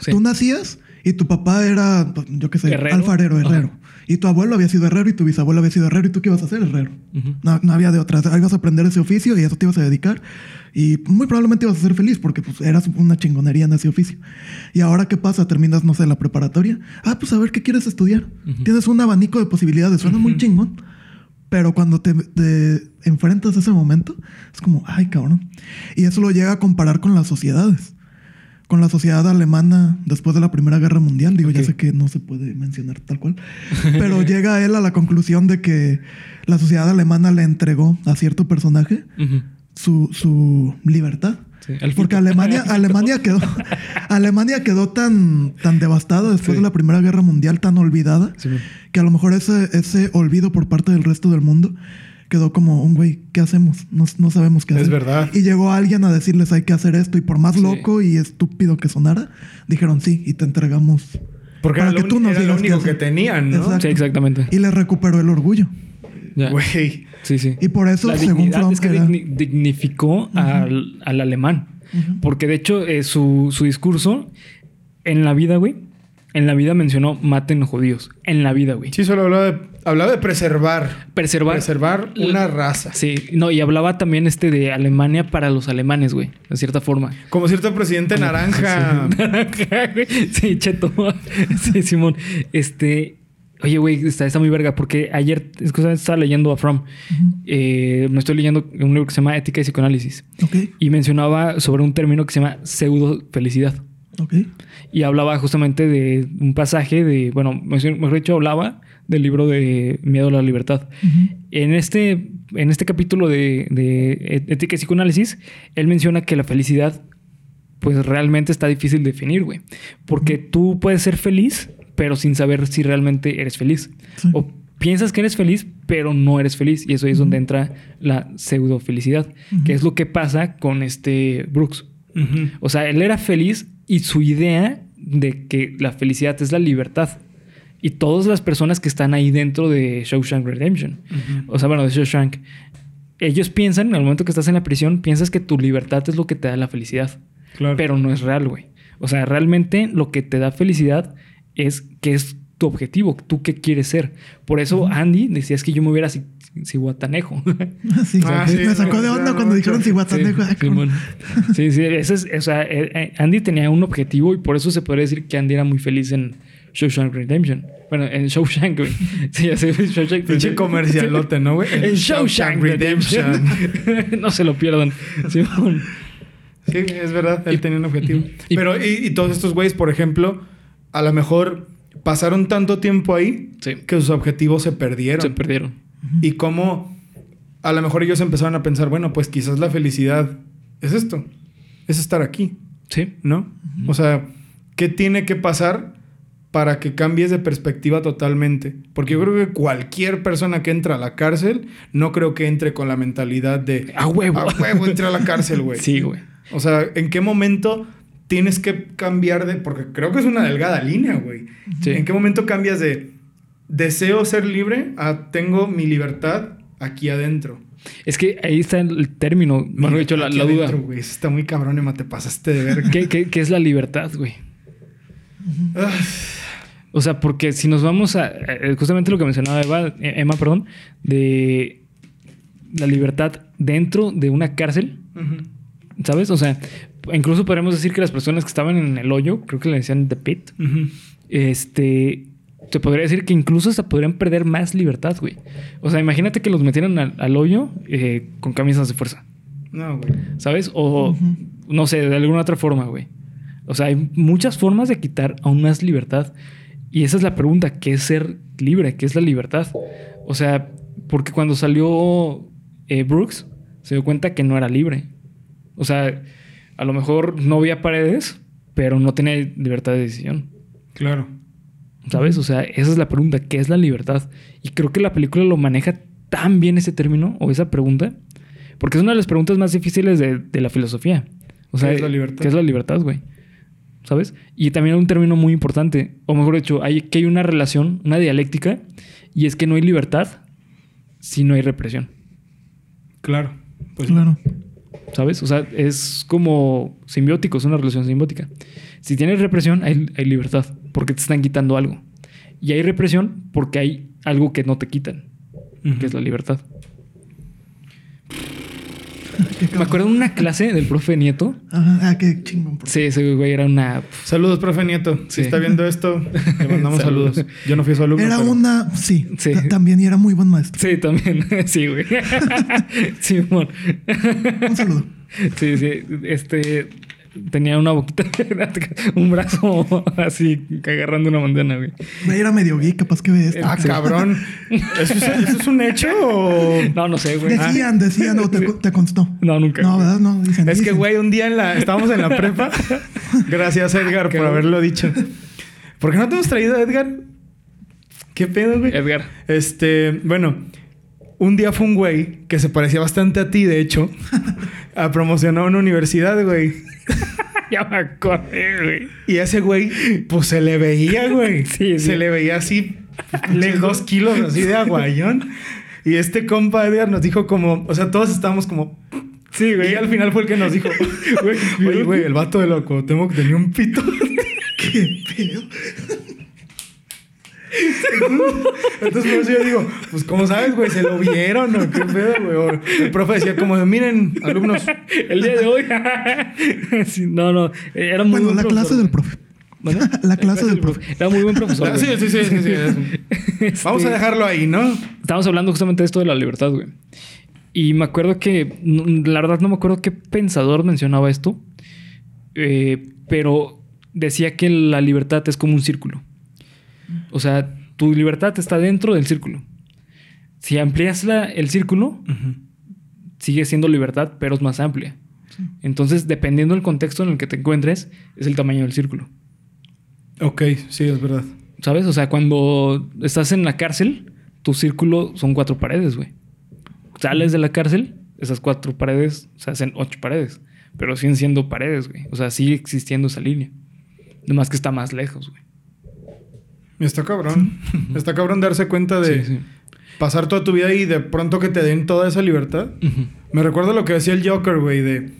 Sí. Tú nacías y tu papá era, pues, yo qué sé, Herrero. alfarero, Ajá. herrero. Y tu abuelo había sido herrero y tu bisabuelo había sido herrero y tú qué ibas a hacer, herrero. Ujú. No, no había de otra. Ahí ibas a aprender ese oficio y a eso te ibas a dedicar. Y muy probablemente ibas a ser feliz porque pues, eras una chingonería en ese oficio. Y ahora, ¿qué pasa? Terminas, no sé, la preparatoria. Ah, pues a ver qué quieres estudiar. Tienes un abanico de posibilidades. Suena muy chingón. Pero cuando te, te enfrentas a ese momento, es como, ay, cabrón. Y eso lo llega a comparar con las sociedades. Con la sociedad alemana después de la Primera Guerra Mundial. Digo, ya sé que no se puede mencionar tal cual. Pero llega él a la conclusión de que la sociedad alemana le entregó a cierto personaje su, su libertad. Sí. Porque Alemania, Alemania quedó, Alemania quedó tan, tan devastada después Sí. de la Primera Guerra Mundial, tan olvidada, Sí, que a lo mejor ese, ese olvido por parte del resto del mundo quedó como un güey, ¿qué hacemos? No, no sabemos qué Es hacer. verdad. Y llegó alguien a decirles hay que hacer esto y por más Sí. loco y estúpido que sonara, dijeron sí y te entregamos. Porque para era, lo, que tú nos era lo único que hacer". tenían, ¿no? Exacto. Sí, exactamente. Y le recuperó el orgullo. Güey. Sí, sí. Y por eso, la según dignidad Fromm, es que era- digni- dignificó al, al alemán. Porque de hecho, eh, su, su discurso en la vida, güey, en la vida mencionó maten judíos. En la vida, güey. Sí, solo hablaba de, hablaba de preservar. Preservar. Preservar una raza. Sí, no, y hablaba también este de Alemania para los alemanes, güey, de cierta forma. Como cierto presidente naranja. sí, cheto. sí, Simón. Este. Oye, güey, está, está muy verga porque ayer es que estaba leyendo a Fromm. Eh, me estoy leyendo un libro que se llama Ética y Psicoanálisis. Ok, Y mencionaba sobre un término que se llama pseudo felicidad. ok. Y hablaba justamente de un pasaje de, bueno, mejor dicho, hablaba del libro de Miedo a la Libertad. Ujú. En este, en este capítulo de, de Ética y Psicoanálisis, él menciona que la felicidad, pues realmente está difícil de definir, güey. Porque tú puedes ser feliz, pero sin saber si realmente eres feliz. Sí. O piensas que eres feliz, pero no eres feliz. Y eso ahí es donde entra la pseudo felicidad, que es lo que pasa con este Brooks. O sea, él era feliz y su idea de que la felicidad es la libertad. Y todas las personas que están ahí dentro de Shawshank Redemption, o sea, bueno, de Shawshank, ellos piensan, en el momento que estás en la prisión, piensas que tu libertad es lo que te da la felicidad. Claro. Pero no es real, güey. O sea, realmente lo que te da felicidad es que es tu objetivo, tú qué quieres ser. Por eso Andy decía es que yo me hubiera Sí, Ah, me sacó de onda no, cuando no, dijeron Cihuatanejo. Sí, sí, sí, ese es, o sea, eh, eh, Andy tenía un objetivo y por eso se podría decir que Andy era muy feliz en Shawshank Redemption. Bueno, en Shawshank, güey. Sí, ya sé, Shawshank Pinche comercialote, ¿no, güey? En Shawshank Redemption. no se lo pierdan. Simón. Sí, es verdad, él tenía un objetivo. Y- Pero, y, y todos estos güeyes, por ejemplo, a lo mejor pasaron tanto tiempo ahí Sí. que sus objetivos se perdieron. Se perdieron. Y cómo a lo mejor ellos empezaron a pensar, bueno, pues quizás la felicidad es esto, es estar aquí, Sí. ¿no? O sea, ¿qué tiene que pasar para que cambies de perspectiva totalmente? Porque yo creo que cualquier persona que entra a la cárcel, no creo que entre con la mentalidad de, A huevo. a huevo, entré a la cárcel, güey. Sí, güey. O sea, ¿en qué momento tienes que cambiar de...? Porque creo que es una delgada línea, güey. Sí. ¿En qué momento cambias de deseo ser libre a tengo mi libertad aquí adentro? Es que ahí está el término, bueno, de hecho, la, duda. adentro, está muy cabrón, Emma. Te pasaste de verga. ¿Qué, qué, qué es la libertad, güey? Ah, O sea, porque si nos vamos a eh, justamente lo que mencionaba Eva, eh, Emma, perdón, de la libertad dentro de una cárcel. ¿sabes? O sea, incluso podríamos decir que las personas que estaban en el hoyo, creo que le decían the pit, este, se podría decir que incluso hasta podrían perder más libertad, güey. O sea, imagínate que los metieran al, al hoyo eh, con camisas de fuerza, No, güey. ¿sabes? O no sé, de alguna otra forma, güey. O sea, hay muchas formas de quitar aún más libertad. Y esa es la pregunta, ¿qué es ser libre? ¿Qué es la libertad? O sea, porque cuando salió eh, Brooks, se dio cuenta que no era libre. O sea, a lo mejor no había paredes, pero no tiene libertad de decisión. Claro. ¿Sabes? O sea, esa es la pregunta, ¿qué es la libertad? Y creo que la película lo maneja tan bien ese término o esa pregunta, porque es una de las preguntas más difíciles de, de la filosofía. O sea, ¿Qué es la libertad? ¿Qué es la libertad, güey? ¿Sabes? Y también un término muy importante, o mejor dicho, hay que hay una relación, una dialéctica, y es que no hay libertad si no hay represión. Claro. Pues, claro. ¿Sabes? O sea, es como simbiótico, es una relación simbiótica. Si tienes represión, hay, hay libertad, porque te están quitando algo. Y hay represión porque hay algo que no te quitan, que es la libertad. Me acuerdo de una clase del profe Nieto. Ajá, ah, qué chingón. por- Sí, ese güey era una. Saludos, profe Nieto. Si Sí. está viendo esto, le mandamos Saludos. saludos. Yo no fui su alumno. Era pero- una. Sí, Sí. ta- también y era muy buen maestro. Sí, también. Sí, güey. Simón. Un saludo. Sí, sí. Este. Tenía una boquita, un brazo así agarrando una mandana, güey. Güey, era medio gay, capaz que ve esto. Ah, cabrón. ¿Eso es, eso es un hecho o...? No, no sé, güey. Decían, decían, o te, te constó. No, nunca. No, ¿verdad? No, dicen. Es que, güey, un día en la, estábamos en la prepa. Gracias, Edgar, por haberlo dicho. ¿Por qué no te hemos traído a Edgar? ¿Qué pedo, güey? Edgar. Este, bueno, un día fue un güey que se parecía bastante a ti, de hecho, a promocionar una universidad, güey. Ya me acordé, güey. Y ese güey, pues se le veía, güey. Sí, sí. Se le veía así, le dos kilos así de aguayón. Y este compa Edgar nos dijo como, o sea, todos estábamos como... Sí, güey. Y al final fue el que nos dijo, güey, oye, güey, el vato de loco, tengo que tenía un pito. Qué pedo. Entonces, por eso yo digo, pues, ¿cómo sabes, güey? ¿Se lo vieron o qué pedo, güey? O el profe decía como, de, miren, alumnos, El día de hoy. Sí, no, no. Era muy Bueno, buen la clase del profe. ¿Vale? La clase del profe. Era muy buen profesor. Ah, sí, sí, sí, sí, sí, Este, Vamos a dejarlo ahí, ¿no? Estamos hablando justamente de esto de la libertad, güey. Y me acuerdo que, la verdad no me acuerdo qué pensador mencionaba esto, eh, pero decía que la libertad es como un círculo. O sea, tu libertad está dentro del círculo. Si amplías la- el círculo, sigue siendo libertad, pero es más amplia. Entonces, dependiendo del contexto en el que te encuentres, es el tamaño del círculo. Ok, sí, es verdad. ¿Sabes? O sea, cuando estás en la cárcel, tu círculo son cuatro paredes, güey. Sales de la cárcel, esas cuatro paredes se hacen ocho paredes. Pero siguen siendo paredes, güey. O sea, sigue existiendo esa línea. Nomás que está más lejos, güey. Está cabrón. Está cabrón darse cuenta de Sí, sí. pasar toda tu vida y de pronto que te den toda esa libertad. Me recuerdo lo que decía el Joker, güey, de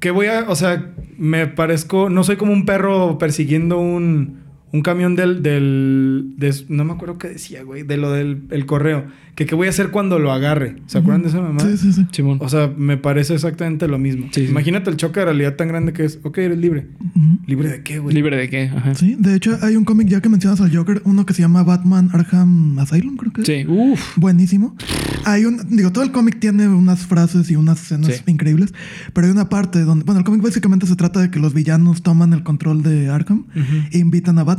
que voy a, o sea, me parezco, no soy como un perro persiguiendo un, un camión del, del, de- no me acuerdo qué decía, güey, de lo del el correo, que qué voy a hacer cuando lo agarre. ¿Se acuerdan de esa mamá? Sí, sí, sí. Simón. O sea, me parece exactamente lo mismo. Sí, sí. Imagínate el choque de realidad tan grande que es, ok, eres libre. Ujú. ¿Libre de qué, güey? ¿Libre de qué? Ajá. Sí, de hecho hay un cómic ya que mencionas al Joker, uno que se llama Batman Arkham Asylum, creo que. Sí. Uf. Buenísimo. Hay un, digo, todo el cómic tiene unas frases y unas escenas Sí. increíbles, pero hay una parte donde, bueno, el cómic básicamente se trata de que los villanos toman el control de Arkham Ujú. e invitan a Batman.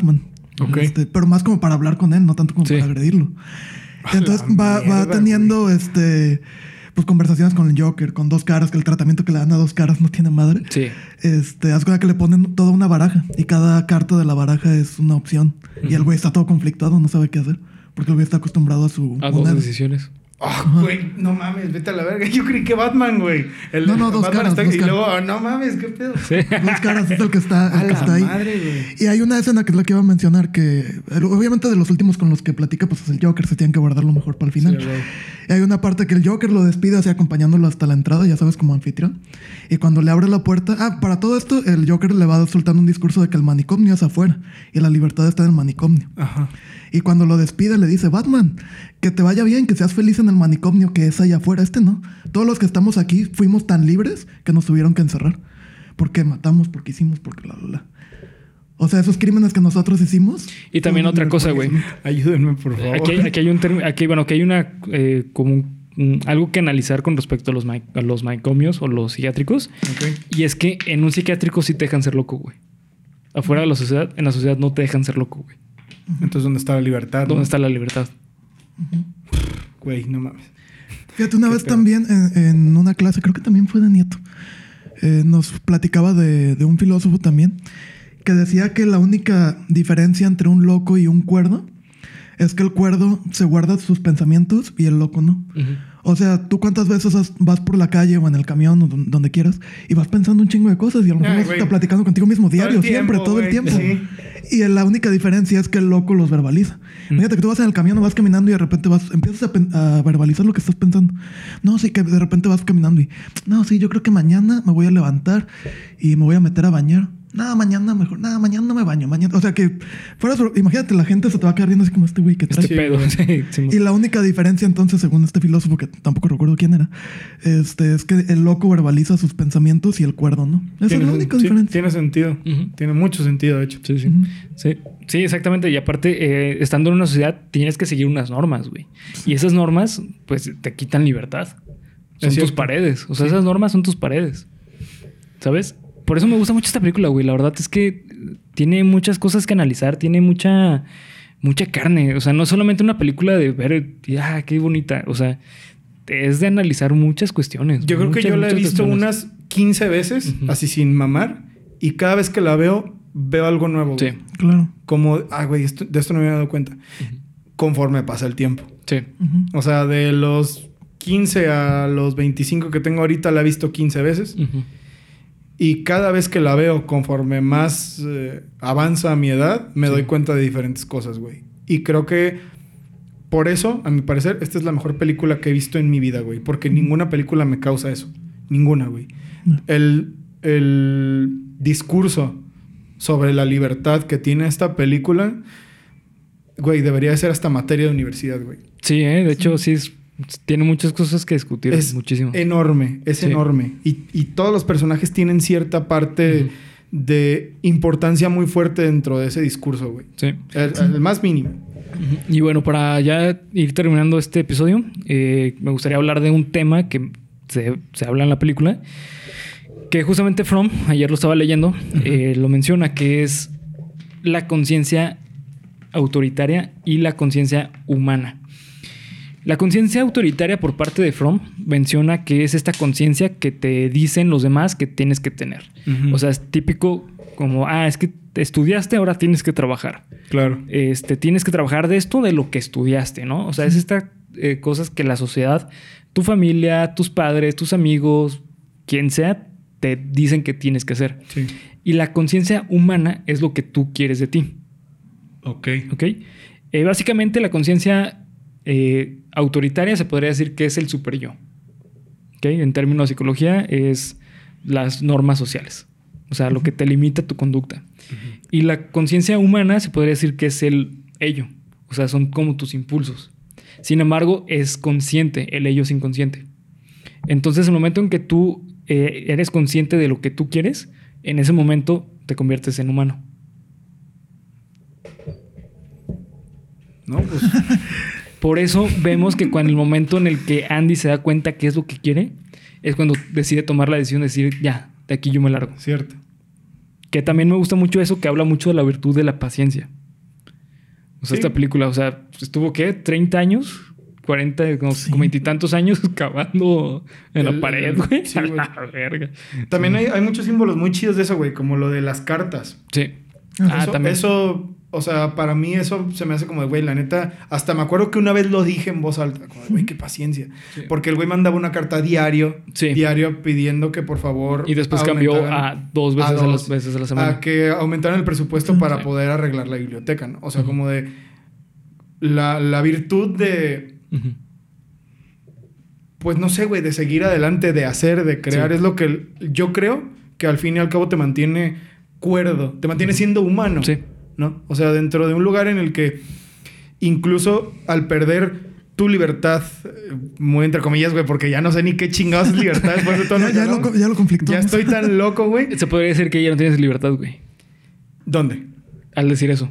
Ok. Este, pero más como para hablar con él, no tanto como Sí. para agredirlo. Entonces la va, teniendo este pues conversaciones con el Joker, con dos caras, que el tratamiento que le dan a dos caras no tiene madre. Sí. Este, haz cuenta que le ponen toda una baraja y cada carta de la baraja es una opción. Y el güey está todo conflictuado, no sabe qué hacer. Porque el güey está acostumbrado a su A dos moneda. decisiones. Ah, güey, no mames, vete a la verga. Yo creí que Batman, güey. El- No, no, dos Batman caras, está- dos y caras. luego, ah, no mames, qué pedo. Sí. Dos caras es el que está, A el que la está ahí. madre, güey. Y hay una escena que es la que iba a mencionar, que obviamente de los últimos con los que platica, pues es el Joker, se tienen que guardar lo mejor para el final. Sí, güey. y hay una parte que el Joker lo despide así acompañándolo hasta la entrada, ya sabes, como anfitrión. Y cuando le abre la puerta, ah, para todo esto, el Joker le va soltando un discurso de que el manicomio es afuera y la libertad está en el manicomio. Ajá. Y cuando lo despide le dice, Batman, que te vaya bien, que seas feliz en el manicomio que es allá afuera, este no. Todos los que estamos aquí fuimos tan libres que nos tuvieron que encerrar. Porque matamos, porque hicimos, porque la, la, la. O sea, esos crímenes que nosotros hicimos. Y también otra cosa, güey. Ayúdenme, por favor. Aquí, hay- aquí hay un término, aquí, bueno, aquí hay una eh, como un- un- algo que analizar con respecto a los, ma- a los manicomios o los psiquiátricos. Ok. Y es que en un psiquiátrico sí te dejan ser loco, güey. Afuera de la sociedad, en la sociedad no te dejan ser loco, güey. Entonces, ¿dónde está la libertad? ¿Dónde no? está la libertad? Güey, no mames. Fíjate, una vez pedo. también en, en una clase, creo que también fue de Nieto, eh, nos platicaba de, de un filósofo también. que decía que la única diferencia entre un loco y un cuerdo es que el cuerdo se guarda sus pensamientos y el loco no. O sea, tú cuántas veces vas por la calle o en el camión o don- donde quieras y vas pensando un chingo de cosas y a lo mejor Ay, vas güey. está platicando contigo mismo Todo diario, siempre, todo el tiempo. sí. Y la única diferencia es que el loco los verbaliza. Fíjate que tú vas en el camión o vas caminando y de repente vas, empiezas a verbalizar lo que estás pensando. No, sí, que de repente vas caminando y, no, sí, yo creo que mañana me voy a levantar y me voy a meter a bañar. Nada, mañana mejor. Nada, mañana no me baño. Mañana. O sea que, fuera, imagínate, la gente se te va a quedar viendo así como este güey que trae. Este pedo. Sí, sí, Y la única diferencia entonces, según este filósofo, que tampoco recuerdo quién era, este, es que el loco verbaliza sus pensamientos y el cuerdo, ¿no? Esa es Tiene- la única sí, diferencia. Tiene sentido. Tiene mucho sentido, de hecho. Sí, sí. Sí, sí, exactamente. Y aparte, eh, estando en una sociedad, tienes que seguir unas normas, güey. Y esas normas, pues, te quitan libertad. Son tus paredes. O sea, esas normas son tus paredes. ¿Sabes? Por eso me gusta mucho esta película, güey. La verdad es que tiene muchas cosas que analizar. Tiene mucha, mucha carne. O sea, no solamente una película de ver, y, ah, qué bonita. O sea, es de analizar muchas cuestiones. Yo creo que yo la he visto cuestiones. unas 15 veces, así sin mamar, y cada vez que la veo, veo algo nuevo. Sí, güey. Claro. Como, ah, güey, esto- de esto no me había dado cuenta. Conforme pasa el tiempo. sí. O sea, de los 15 a los 25 que tengo ahorita, la he visto 15 veces. Y cada vez que la veo, conforme más eh, avanza mi edad, me Sí. doy cuenta de diferentes cosas, güey. Y creo que por eso, a mi parecer, esta es la mejor película que he visto en mi vida, güey. Porque ninguna película me causa eso. Ninguna, güey. No. El, el discurso sobre la libertad que tiene esta película, güey, debería de ser hasta materia de universidad, güey. Sí, eh, de hecho, sí, es- tiene muchas cosas que discutir. Es muchísimo. enorme, es Sí. enorme. Y, y todos los personajes tienen cierta parte de importancia muy fuerte dentro de ese discurso, güey. Sí. El, el más mínimo. Y bueno, para ya ir terminando este episodio, eh, me gustaría hablar de un tema que se, se habla en la película, que justamente From, ayer lo estaba leyendo, eh, lo menciona, que es la conciencia autoritaria y la conciencia humana. La conciencia autoritaria por parte de From menciona que es esta conciencia que te dicen los demás que tienes que tener. O sea, es típico como, ah, es que estudiaste, ahora tienes que trabajar Claro. este, tienes que trabajar de esto, de lo que estudiaste, ¿no? O sea, es estas eh, cosas que la sociedad, tu familia, tus padres, tus amigos, quien sea, te dicen que tienes que hacer. Sí. Y la conciencia humana es lo que tú quieres de ti, Ok. ¿ok? Eh, básicamente la conciencia eh, autoritaria se podría decir que es el super yo, ¿ok? En términos de psicología es las normas sociales, o sea, lo que te limita tu conducta. Y la conciencia humana se podría decir que es el ello. O sea, son como tus impulsos. Sin embargo, es consciente, el ello es inconsciente. Entonces, el momento en que tú eh, eres consciente de lo que tú quieres, en ese momento te conviertes en humano. No, pues. Por eso vemos que cuando el momento en el que Andy se da cuenta qué es lo que quiere, es cuando decide tomar la decisión de decir, ya, de aquí yo me largo. cierto. Que también me gusta mucho eso, que habla mucho de la virtud de la paciencia. O sea, Sí. esta película, o sea, estuvo, ¿qué? ¿30 años? 40, como Sí. veintitantos años cavando en El- la pared, güey. sí, la verga. También hay, hay muchos símbolos muy chidos de eso, güey. Como lo de las cartas. Sí. Ah, eso, también. eso, o sea, para mí eso se me hace como de, güey, la neta, hasta me acuerdo que una vez lo dije en voz alta, como de, güey, qué paciencia. Sí. Porque el güey mandaba una carta diario, Sí. diario pidiendo que por favor... Y después cambió a dos veces a, dos. las veces a la semana. A que aumentaran el presupuesto para Sí. poder arreglar la biblioteca, ¿no? O sea, como de la, la virtud de, pues no sé, güey, de seguir adelante, de hacer, de crear, es lo que yo creo que al fin y al cabo te mantiene cuerdo, te mantiene siendo humano. Sí. ¿No? O sea, dentro de un lugar en el que incluso al perder tu libertad, eh, muy entre comillas, güey, porque ya no sé ni qué chingados es libertad después de todo Ya, lo ya, lo, hablamos. ya lo conflictó. Ya estoy tan loco, güey. Se podría decir que ya no tienes libertad, güey. ¿Dónde? Al decir eso.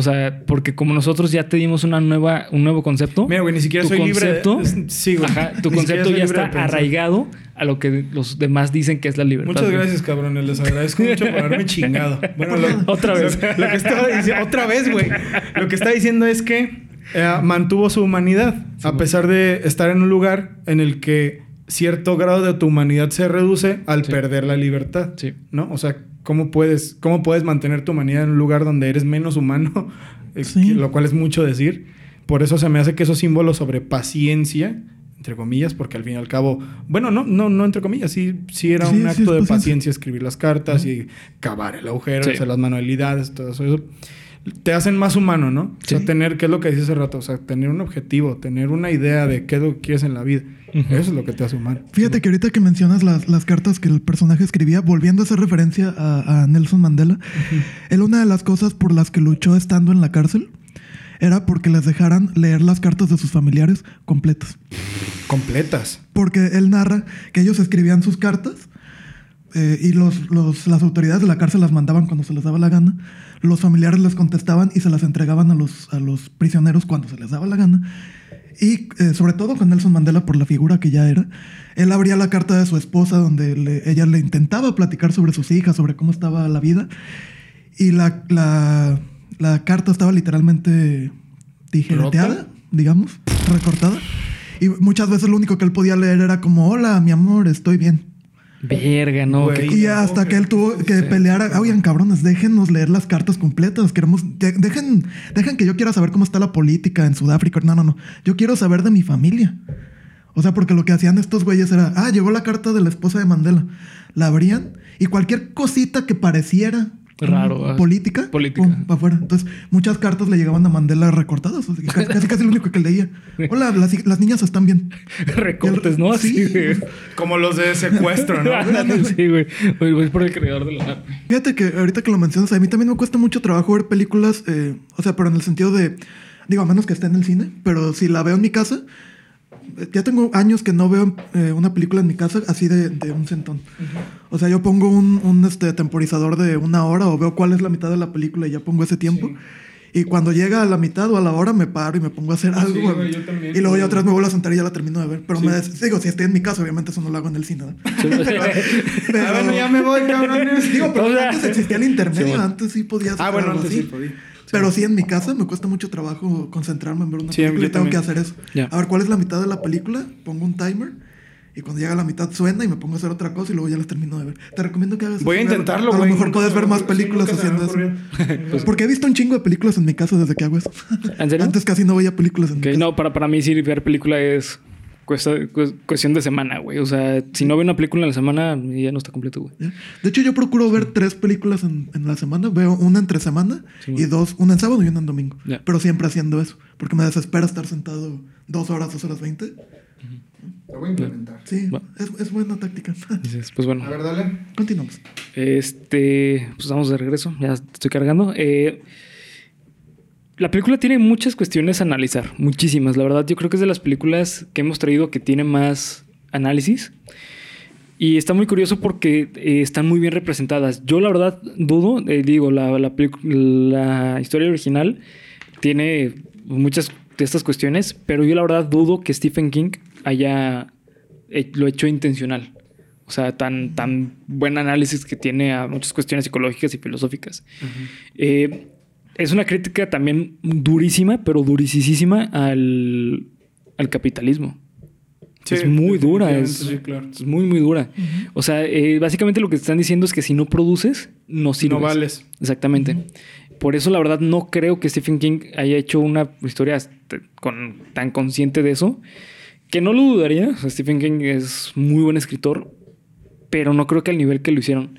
O sea, porque como nosotros ya te dimos una nueva, un nuevo concepto. Mira, güey, ni siquiera tu soy concepto, libre. de- Sí, güey. Ajá, tu concepto ya está arraigado a lo que los demás dicen que es la libertad. Muchas gracias, cabrones. Les agradezco mucho por haberme chingado. Bueno, lo- Otra vez. Lo, lo que estaba diciendo, otra vez, güey. Lo que está diciendo es que eh, mantuvo su humanidad, a pesar de estar en un lugar en el que cierto grado de tu humanidad se reduce al Sí. perder la libertad. Sí. ¿No? O sea, ¿Cómo puedes, ¿Cómo puedes mantener tu humanidad en un lugar donde eres menos humano? Eh, Sí. Lo cual es mucho decir. Por eso se me hace que esos símbolos sobre paciencia, entre comillas, porque al fin y al cabo, bueno, no, no, no entre comillas, sí, sí era Sí, un sí, acto de paciencia. escribir las cartas y cavar el agujero, Sí. hacer las manualidades, todo eso, eso. Te hacen más humano, ¿no? O sea, tener, ¿qué es lo que dices hace rato? O sea, tener un objetivo, tener una idea de qué es lo que quieres en la vida. Eso es lo que te hace humano. Fíjate que ahorita que mencionas las, las cartas que el personaje escribía, volviendo a hacer referencia a, a Nelson Mandela, él una de las cosas por las que luchó estando en la cárcel era porque les dejaran leer las cartas de sus familiares completas. Completas. Porque él narra que ellos escribían sus cartas eh, y los, los- las autoridades de la cárcel las mandaban cuando se les daba la gana. Los familiares les contestaban y se las entregaban a los, a los prisioneros cuando se les daba la gana. Y eh, sobre todo con Nelson Mandela, por la figura que ya era, él abría la carta de su esposa donde le- ella le intentaba platicar sobre sus hijas, sobre cómo estaba la vida. Y la, la, la carta estaba literalmente tijereteada, digamos, recortada. Y muchas veces lo único que él podía leer era como, hola, mi amor, estoy bien. Verga, no. Güey. Y hasta que él tuvo que pelear, oigan, cabrones, déjenos leer las cartas completas. Queremos, de- dejen, dejen que yo quiera saber cómo está la política en Sudáfrica. No, no, no. Yo quiero saber de mi familia. O sea, porque lo que hacían estos güeyes era, ah, llegó la carta de la esposa de Mandela. La abrían y cualquier cosita que pareciera Raro, política, política. para afuera. Entonces, muchas cartas le llegaban a Mandela recortadas. o sea, casi, casi, casi lo único que leía. Hola, las, las niñas están bien. Recortes, ¿no? Sí. Así, güey. Como los de secuestro, ¿no? Sí, güey. Güey, voy por el creador de la... Fíjate que ahorita que lo mencionas, a mí también me cuesta mucho trabajo ver películas, eh, o sea, pero en el sentido de, digo, a menos que esté en el cine, pero si la veo en mi casa, ya tengo años que no veo eh, una película en mi casa así de, de un centón. O sea, yo pongo un, un, este, temporizador de una hora o veo cuál es la mitad de la película y ya pongo ese tiempo. Y cuando llega a la mitad o a la hora me paro y me pongo a hacer algo. Sí, güey. yo también. y luego ya otra vez me vuelvo a sentar y ya la termino de ver. Pero Sí. me des- digo, si estoy en mi casa, obviamente eso no lo hago en el cine. ¿no? Pero- Ah, bueno, ya me voy, cabrones. Digo, pero O sea, antes existía el internet, sí, bueno. antes sí podías Ah, hacer bueno, algo antes así. sí podía. Pero sí, en mi casa me cuesta mucho trabajo concentrarme en ver una Sí, película y yo tengo que hacer eso. A ver, ¿cuál es la mitad de la película? Pongo un timer y cuando llega a la mitad suena y me pongo a hacer otra cosa y luego ya las termino de ver. Te recomiendo que hagas Voy a intentarlo, A güey. lo mejor puedes ver más películas haciendo eso. ocurrió. Porque he visto un chingo de películas en mi casa desde que hago eso. ¿En serio? Antes casi no veía películas en mi casa. no, para, para mí sí ver película es cuesta- cu- cuestión de semana, güey. O sea, si no veo una película en la semana, ya no está completo, güey. ¿Ya? De hecho, yo procuro ver tres películas en, en la semana. Veo una entre semana Sí, y dos, una en sábado y una en domingo. Ya. Pero siempre haciendo eso. Porque me desespera estar sentado dos horas, dos horas veinte. Lo voy a implementar. Sí, es, es buena táctica. Pues bueno. A ver, dale. Continuamos. Este, pues estamos de regreso, ya estoy cargando. Eh, la película tiene muchas cuestiones a analizar, muchísimas. La verdad, yo creo que es de las películas que hemos traído que tiene más análisis. Y está muy curioso porque eh, están muy bien representadas. Yo la verdad dudo, eh, digo, la, la, pelicu- la historia original tiene muchas de estas cuestiones, pero yo la verdad dudo que Stephen King haya eh, lo hecho intencional. O sea, tan, tan buen análisis que tiene a muchas cuestiones psicológicas y filosóficas. Es una crítica también durísima, pero durisísima al, al capitalismo. es muy dura, es, Sí, claro. es muy, muy dura. O sea, eh, básicamente lo que te están diciendo es que si no produces, no sirves. No vales. Exactamente. Por eso, la verdad, no creo que Stephen King haya hecho una historia este, con, tan consciente de eso. Que no lo dudaría. O sea, Stephen King es muy buen escritor, pero no creo que al nivel que lo hicieron.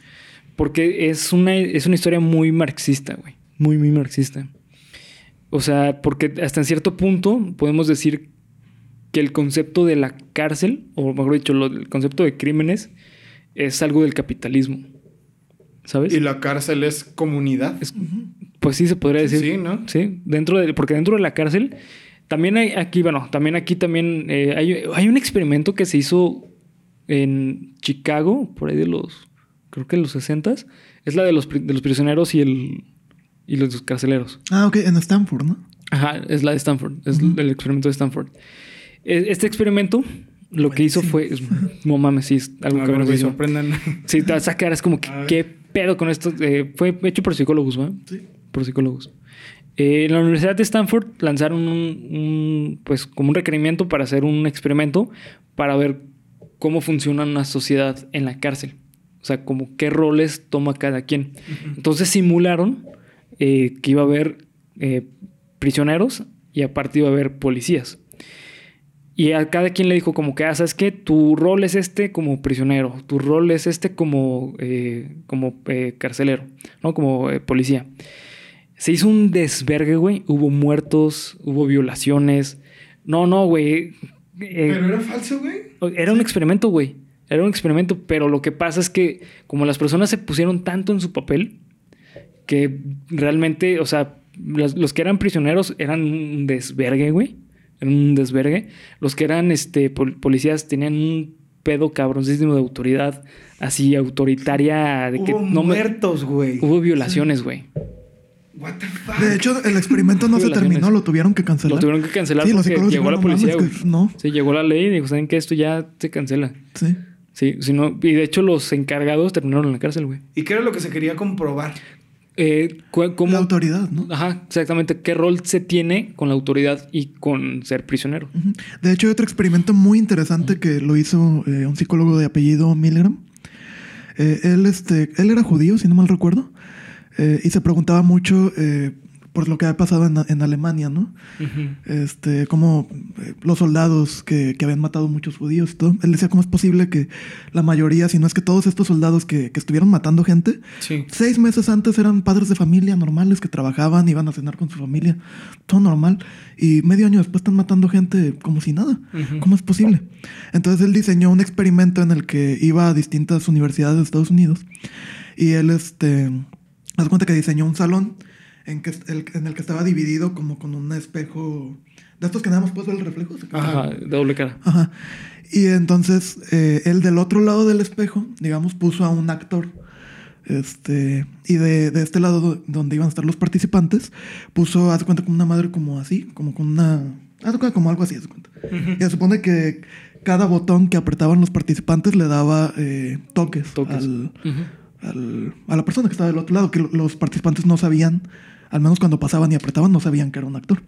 Porque es una, es una historia muy marxista, güey. Muy, muy marxista. O sea, porque hasta en cierto punto podemos decir que el concepto de la cárcel, o mejor dicho, lo- el concepto de crímenes, es algo del capitalismo. ¿Sabes? Y la cárcel es comunidad. Es- pues sí, se podría decir. Sí, ¿no? Sí, dentro de, porque dentro de la cárcel también hay aquí, bueno, también aquí también eh, hay, hay un experimento que se hizo en Chicago, por ahí de los, creo que los 60 es la de los, de los prisioneros y el y los carceleros. Ah, ok, en Stanford, ¿no? Ajá, es la de Stanford, es el experimento de Stanford. E- Este experimento lo que hizo fue, no mames, sí, es algo A que ver, me sorprendan. Sí, te vas a sacar, es como. ¿qué pedo con esto? Eh, fue hecho por psicólogos, ¿va? Sí. Por psicólogos. Eh, en la Universidad de Stanford lanzaron un, un, pues, como un requerimiento para hacer un experimento para ver cómo funciona una sociedad en la cárcel. O sea, como qué roles toma cada quien. Entonces simularon eh, que iba a haber eh, prisioneros y aparte iba a haber policías. Y a cada quien le dijo como que, ah, ¿sabes qué? Tu rol es este como prisionero, tu rol es este como, eh, como carcelero, ¿no? Como policía. Se hizo un desvergue, güey. Hubo muertos, hubo violaciones. No, no, güey. Pero era falso, güey. era un experimento, güey. Era un experimento, pero lo que pasa es que como las personas se pusieron tanto en su papel, que realmente, o sea, los, los que eran prisioneros eran un desvergue, güey. Eran un desvergue. Los que eran este, pol- policías tenían un pedo cabroncísimo de autoridad, así autoritaria, de que Hubo no me- muertos, güey. Hubo violaciones, güey. What the fuck. De hecho, el experimento no se terminó, lo tuvieron que cancelar. Lo tuvieron que cancelar Sí, los porque llegó la "No policía, mames, güey. que no. Sí, llegó la ley y dijo, ¿saben qué? Esto ya se cancela. Sí. Sí, si no, y de hecho los encargados terminaron en la cárcel, güey. ¿Y qué era lo que se quería comprobar? Eh, cu- ¿cómo- La autoridad, ¿no? Ajá, exactamente. ¿Qué rol se tiene con la autoridad y con ser prisionero? De hecho, hay otro experimento muy interesante que lo hizo eh, un psicólogo de apellido Milgram. Eh, él, este, él era judío, si no mal recuerdo, y se preguntaba mucho por lo que había pasado en, en Alemania, ¿no? Este, como eh, los soldados que, que habían matado muchos judíos y todo. Él decía, ¿cómo es posible que la mayoría, si no es que todos estos soldados que, que estuvieron matando gente, Sí. Seis meses antes eran padres de familia normales que trabajaban, iban a cenar con su familia, todo normal. Y medio año después están matando gente como si nada. ¿Cómo es posible? Entonces él diseñó un experimento en el que iba a distintas universidades de Estados Unidos y él, este, haz de cuenta que diseñó un salón en, que, el- en el que estaba dividido como con un espejo de estos que nada más puedes ver el reflejo. Ajá. Doble cara. Ajá. Y entonces eh, él del otro lado del espejo, digamos, puso a un actor. Este, y de, de este lado do- donde iban a estar los participantes, puso, haz cuenta, como una madre como así, como con una. Haz cuenta, como algo así, haz cuenta. Y se supone que cada botón que apretaban los participantes le daba eh, toques, Toques. al- a la persona que estaba del otro lado, que lo- los participantes no sabían, al menos cuando pasaban y apretaban, no sabían que era un actor.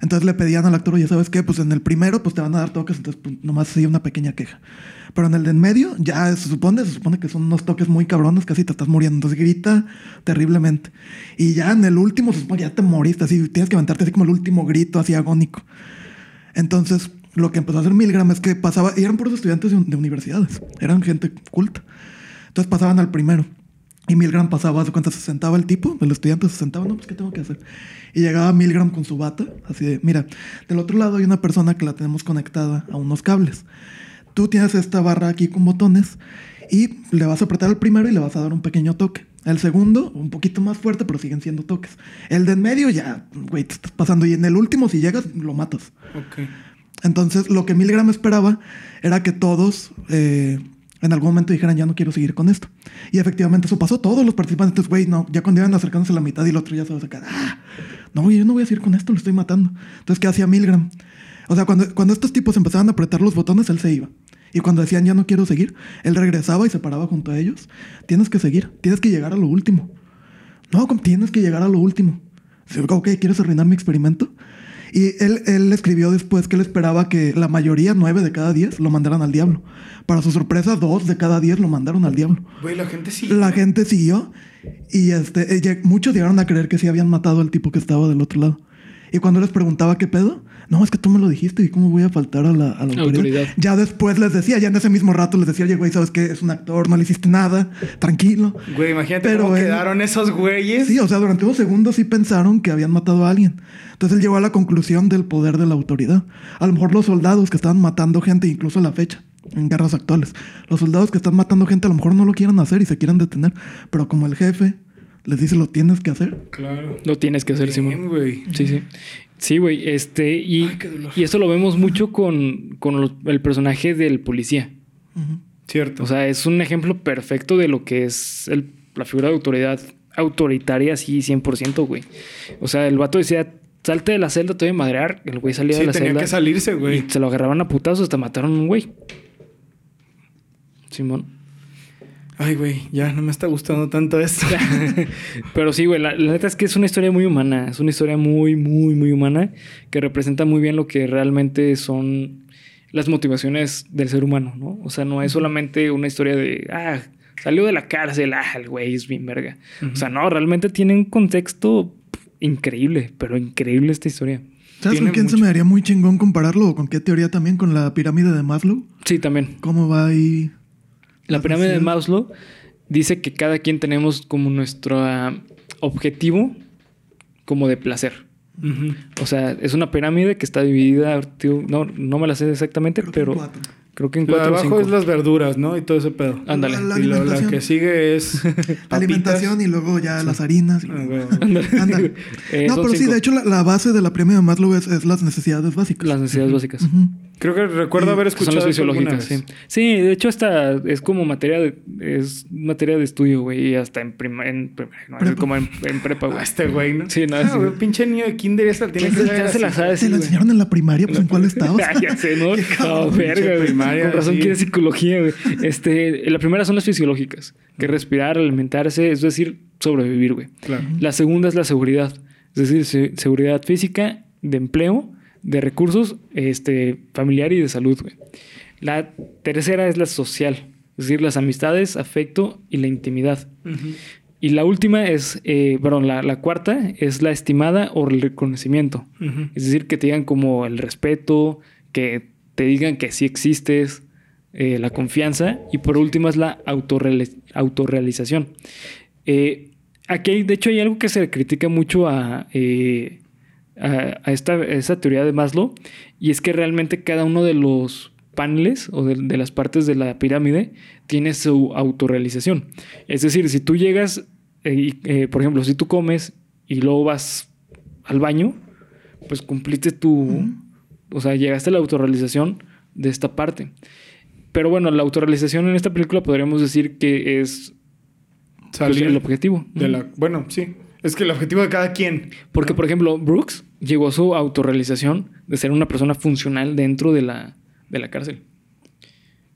Entonces le pedían al actor, oye, ¿sabes qué? Pues en el primero, pues te van a dar toques, entonces pues, nomás hacía una pequeña queja. Pero en el de en medio, ya se supone, se supone que son unos toques muy cabrones, casi te estás muriendo. Entonces grita terriblemente. Y ya en el último, se supone, ya te moriste, así, tienes que levantarte así como el último grito, así agónico. Entonces, lo que empezó a hacer Milgram es que pasaba, y eran puros estudiantes de, de universidades, eran gente culta. Entonces pasaban al primero. Y Milgram pasaba, hace cuenta, se sentaba el tipo, el estudiante se sentaba, no, pues, ¿qué tengo que hacer? Y llegaba Milgram con su bata, así de, mira, del otro lado hay una persona que la tenemos conectada a unos cables. Tú tienes esta barra aquí con botones y le vas a apretar al primero y le vas a dar un pequeño toque. El segundo, un poquito más fuerte, pero siguen siendo toques. El de en medio ya, güey, te estás pasando. Y en el último, si llegas, lo matas. Ok. Entonces, lo que Milgram esperaba era que todos eh, en algún momento dijeran, ya no quiero seguir con esto. Y efectivamente eso pasó. Todos los participantes, güey, no, ya cuando iban acercándose a la mitad y el otro ya se va a sacar, ah, no, yo no voy a seguir con esto, lo estoy matando. Entonces, ¿qué hacía Milgram? O sea, cuando, cuando estos tipos empezaban a apretar los botones, él se iba. Y cuando decían, ya no quiero seguir, él regresaba y se paraba junto a ellos. Tienes que seguir, tienes que llegar a lo último. No, tienes que llegar a lo último. Ok, ¿quieres arruinar mi experimento? Y él, él escribió después que él esperaba que la mayoría, nueve de cada diez, lo mandaran al diablo. Para su sorpresa, dos de cada diez lo mandaron al diablo. Güey, la gente sí. La gente siguió y este, eh, muchos llegaron a creer que sí habían matado al tipo que estaba del otro lado. Y cuando les preguntaba qué pedo, no, es que tú me lo dijiste y cómo voy a faltar a la, a la autoridad. Autoridad. Ya después les decía, ya en ese mismo rato les decía, oye, güey, ¿sabes qué? Es un actor, no le hiciste nada, tranquilo. Güey, imagínate Pero cómo él- quedaron esos güeyes. Sí, o sea, durante unos segundos sí pensaron que habían matado a alguien. Entonces él llegó a la conclusión del poder de la autoridad. A lo mejor los soldados que estaban matando gente, incluso a la fecha, en guerras actuales, los soldados que están matando gente a lo mejor no lo quieren hacer y se quieren detener, pero como el jefe les dice lo tienes que hacer. Claro. Lo tienes que hacer, Bien, Simón. güey. Sí, sí. Sí, güey. Este, y, Ay, qué dolor. y eso lo vemos mucho con, con los- el personaje del policía. Cierto. O sea, es un ejemplo perfecto de lo que es el- la figura de autoridad autoritaria, así 100%, güey. O sea, el vato decía, salte de la celda, te voy a madrear. El güey salía sí, de la tenía celda. que salirse, güey. y se lo agarraban a putazos hasta mataron a un güey. Simón. Ay, güey, ya no me está gustando tanto esto. Pero sí, güey, la, la neta es que es una historia muy humana. Es una historia muy, muy, muy humana que representa muy bien lo que realmente son las motivaciones del ser humano, ¿no? O sea, no es solamente una historia de, ah, Salió de la cárcel, ah, el güey es bien verga. O sea, no, realmente tiene un contexto pff, increíble, pero increíble esta historia. ¿Sabes con quién mucho. se me haría muy chingón compararlo? ¿O con qué teoría también? Con la pirámide de Maslow. Sí, también. ¿Cómo va ahí? La pirámide de. Maslow dice que cada quien tenemos como nuestro ah, objetivo como de placer. Ujú. O sea, es una pirámide que está dividida, tío, no, no me la sé exactamente, Creo que en pero cuatro. creo que en cuatro abajo es las verduras, ¿no? Y todo ese pedo. Ándale. La- y lo- la alimentación. que sigue es. Alimentación y luego ya las harinas. y- Ah. Ándale. Eh, no, pero sí, cinco. de hecho, la, la base de la pirámide de Maslow es, es las necesidades básicas. Las necesidades básicas. Ujú. Creo que recuerdo haber Que son escuchado las fisiológicas, sí. Sí, de hecho hasta es como materia de, es materia de estudio, güey, y hasta en prima, en, prim- no, es Prepa. como en, en prepa, Ah, güey. este güey, ¿no? Sí, no, Ah, sí. güey, pinche niño de kinder esa tiene que Ya saber se la sabe, ¿Te la enseñaron en la primaria? Pues en cuál estabas. Ah, ya sé, ¿no? No, verga, güey. primaria, Con razón quiere psicología, güey. Este, la primera son las fisiológicas, que respirar, alimentarse, es decir, sobrevivir, güey. Claro. La segunda es la seguridad, es decir, se- seguridad física, de empleo, de recursos, este, familiar y de salud, güey. La tercera es la social, es decir, las amistades, afecto y la intimidad. Y la última es, eh, perdón, la, la cuarta es la estimada o el reconocimiento. Es decir, que te digan como el respeto, que te digan que sí existes, eh, la confianza. Y por último es la autorreali- autorrealización. Eh, aquí, hay- de hecho, hay algo que se critica mucho a, eh, a, a esta, a esta teoría de Maslow. Y es que realmente cada uno de los paneles o de, de las partes de la pirámide tiene su autorrealización. Es decir, si tú llegas, eh, y, eh, por ejemplo, si tú comes y luego vas al baño, pues cumpliste tu... O sea, llegaste a la autorrealización de esta parte. Pero bueno, la autorrealización en esta película podríamos decir que es pues, Salir el objetivo. de la... Bueno, sí. Es que el objetivo de cada quien. Porque, por ejemplo, Brooks llegó a su autorrealización de ser una persona funcional dentro de la, de la cárcel.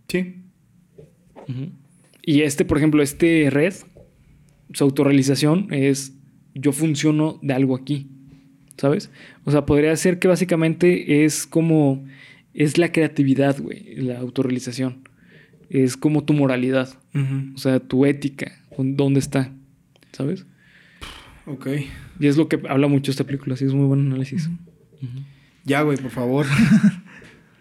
Sí. Y este, por ejemplo, este Red, su autorrealización es yo funciono de algo aquí. ¿Sabes? O sea, podría ser que básicamente es como. Es la creatividad, güey. La autorrealización. Es como tu moralidad. O sea, tu ética. ¿Dónde está? ¿Sabes? Ok. Y es lo que habla mucho esta película. Sí, es muy buen análisis. Ya, güey, por favor.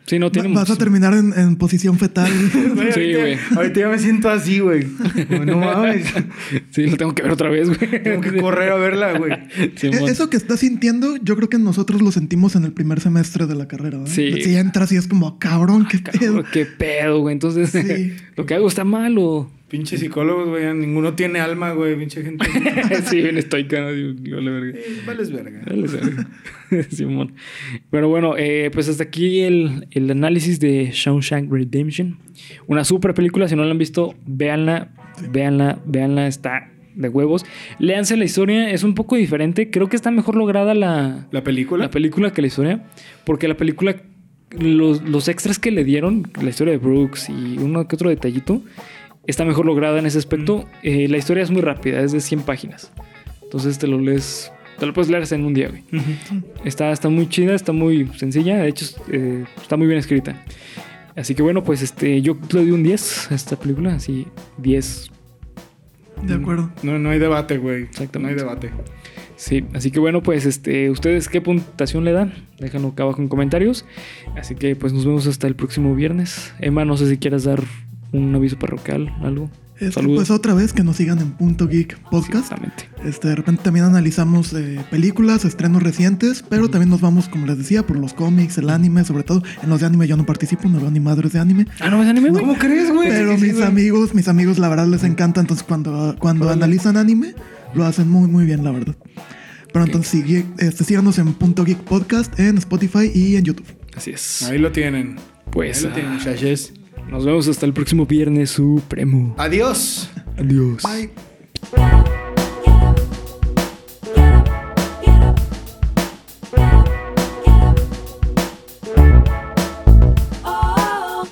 Sí, no tiene Va- Vas mucho- a terminar en, en posición fetal. Güey, Sí, ahorita- güey. Ahorita ya me siento así, güey. Como, No mames. Sí, lo tengo que ver otra vez, güey. Tengo que correr a verla, güey. E- Eso que estás sintiendo, yo creo que nosotros lo sentimos en el primer semestre de la carrera. ¿verdad? Sí. Si entras y es como, cabrón, qué Cabrón, pedo. qué pedo, güey. Entonces, Sí. lo que hago está mal o. Pinche psicólogos, güey. Ninguno tiene alma, güey. Pinche gente. sí, bien estoica, ¿no? Digo, la verga. Eh, vales verga. Simón. Pero bueno, eh, pues hasta aquí el, el análisis de Shawshank Redemption. Una super película. Si no la han visto, véanla, véanla, véanla. Está de huevos. Léanse la historia. Es un poco diferente. Creo que está mejor lograda la, ¿La película? la película que la historia. Porque la película, los, los extras que le dieron, la historia de Brooks y uno que otro detallito, está mejor lograda en ese aspecto. Eh, la historia es muy rápida, es de 100 páginas. Entonces te lo lees, te lo puedes leer en un día, güey. Está, está muy chida, está muy sencilla, de hecho eh, está muy bien escrita. Así que bueno, pues este, yo le doy un 10 a esta película, así 10. De acuerdo. No, no hay debate, güey. Exactamente. No hay debate. Sí, así que bueno, pues este, ustedes qué puntuación le dan, déjenlo acá abajo en comentarios. Así que pues nos vemos hasta el próximo viernes. Emma, no sé si quieras dar un aviso parroquial, algo. Este, Saludos. pues otra vez que nos sigan en Punto Geek Podcast. Exactamente. Este, de repente también analizamos eh, películas, estrenos recientes, pero también nos vamos, como les decía, por los cómics, el anime, sobre todo. En los de anime yo no participo, no veo ni madres de anime. Ah, no ves anime, güey. ¿Cómo crees, güey? Pero Sí, sí, mis güey. amigos, mis amigos, la verdad les encanta. Entonces, cuando, cuando analizan anime, lo hacen muy, muy bien, la verdad. Pero entonces, sigue- este, síganos en Punto Geek Podcast, en Spotify y en YouTube. Así es. Ahí lo tienen. Pues Ahí lo tienen, ah, muchachos. Nos vemos hasta el próximo viernes supremo. Adiós. Adiós. Bye. Oh.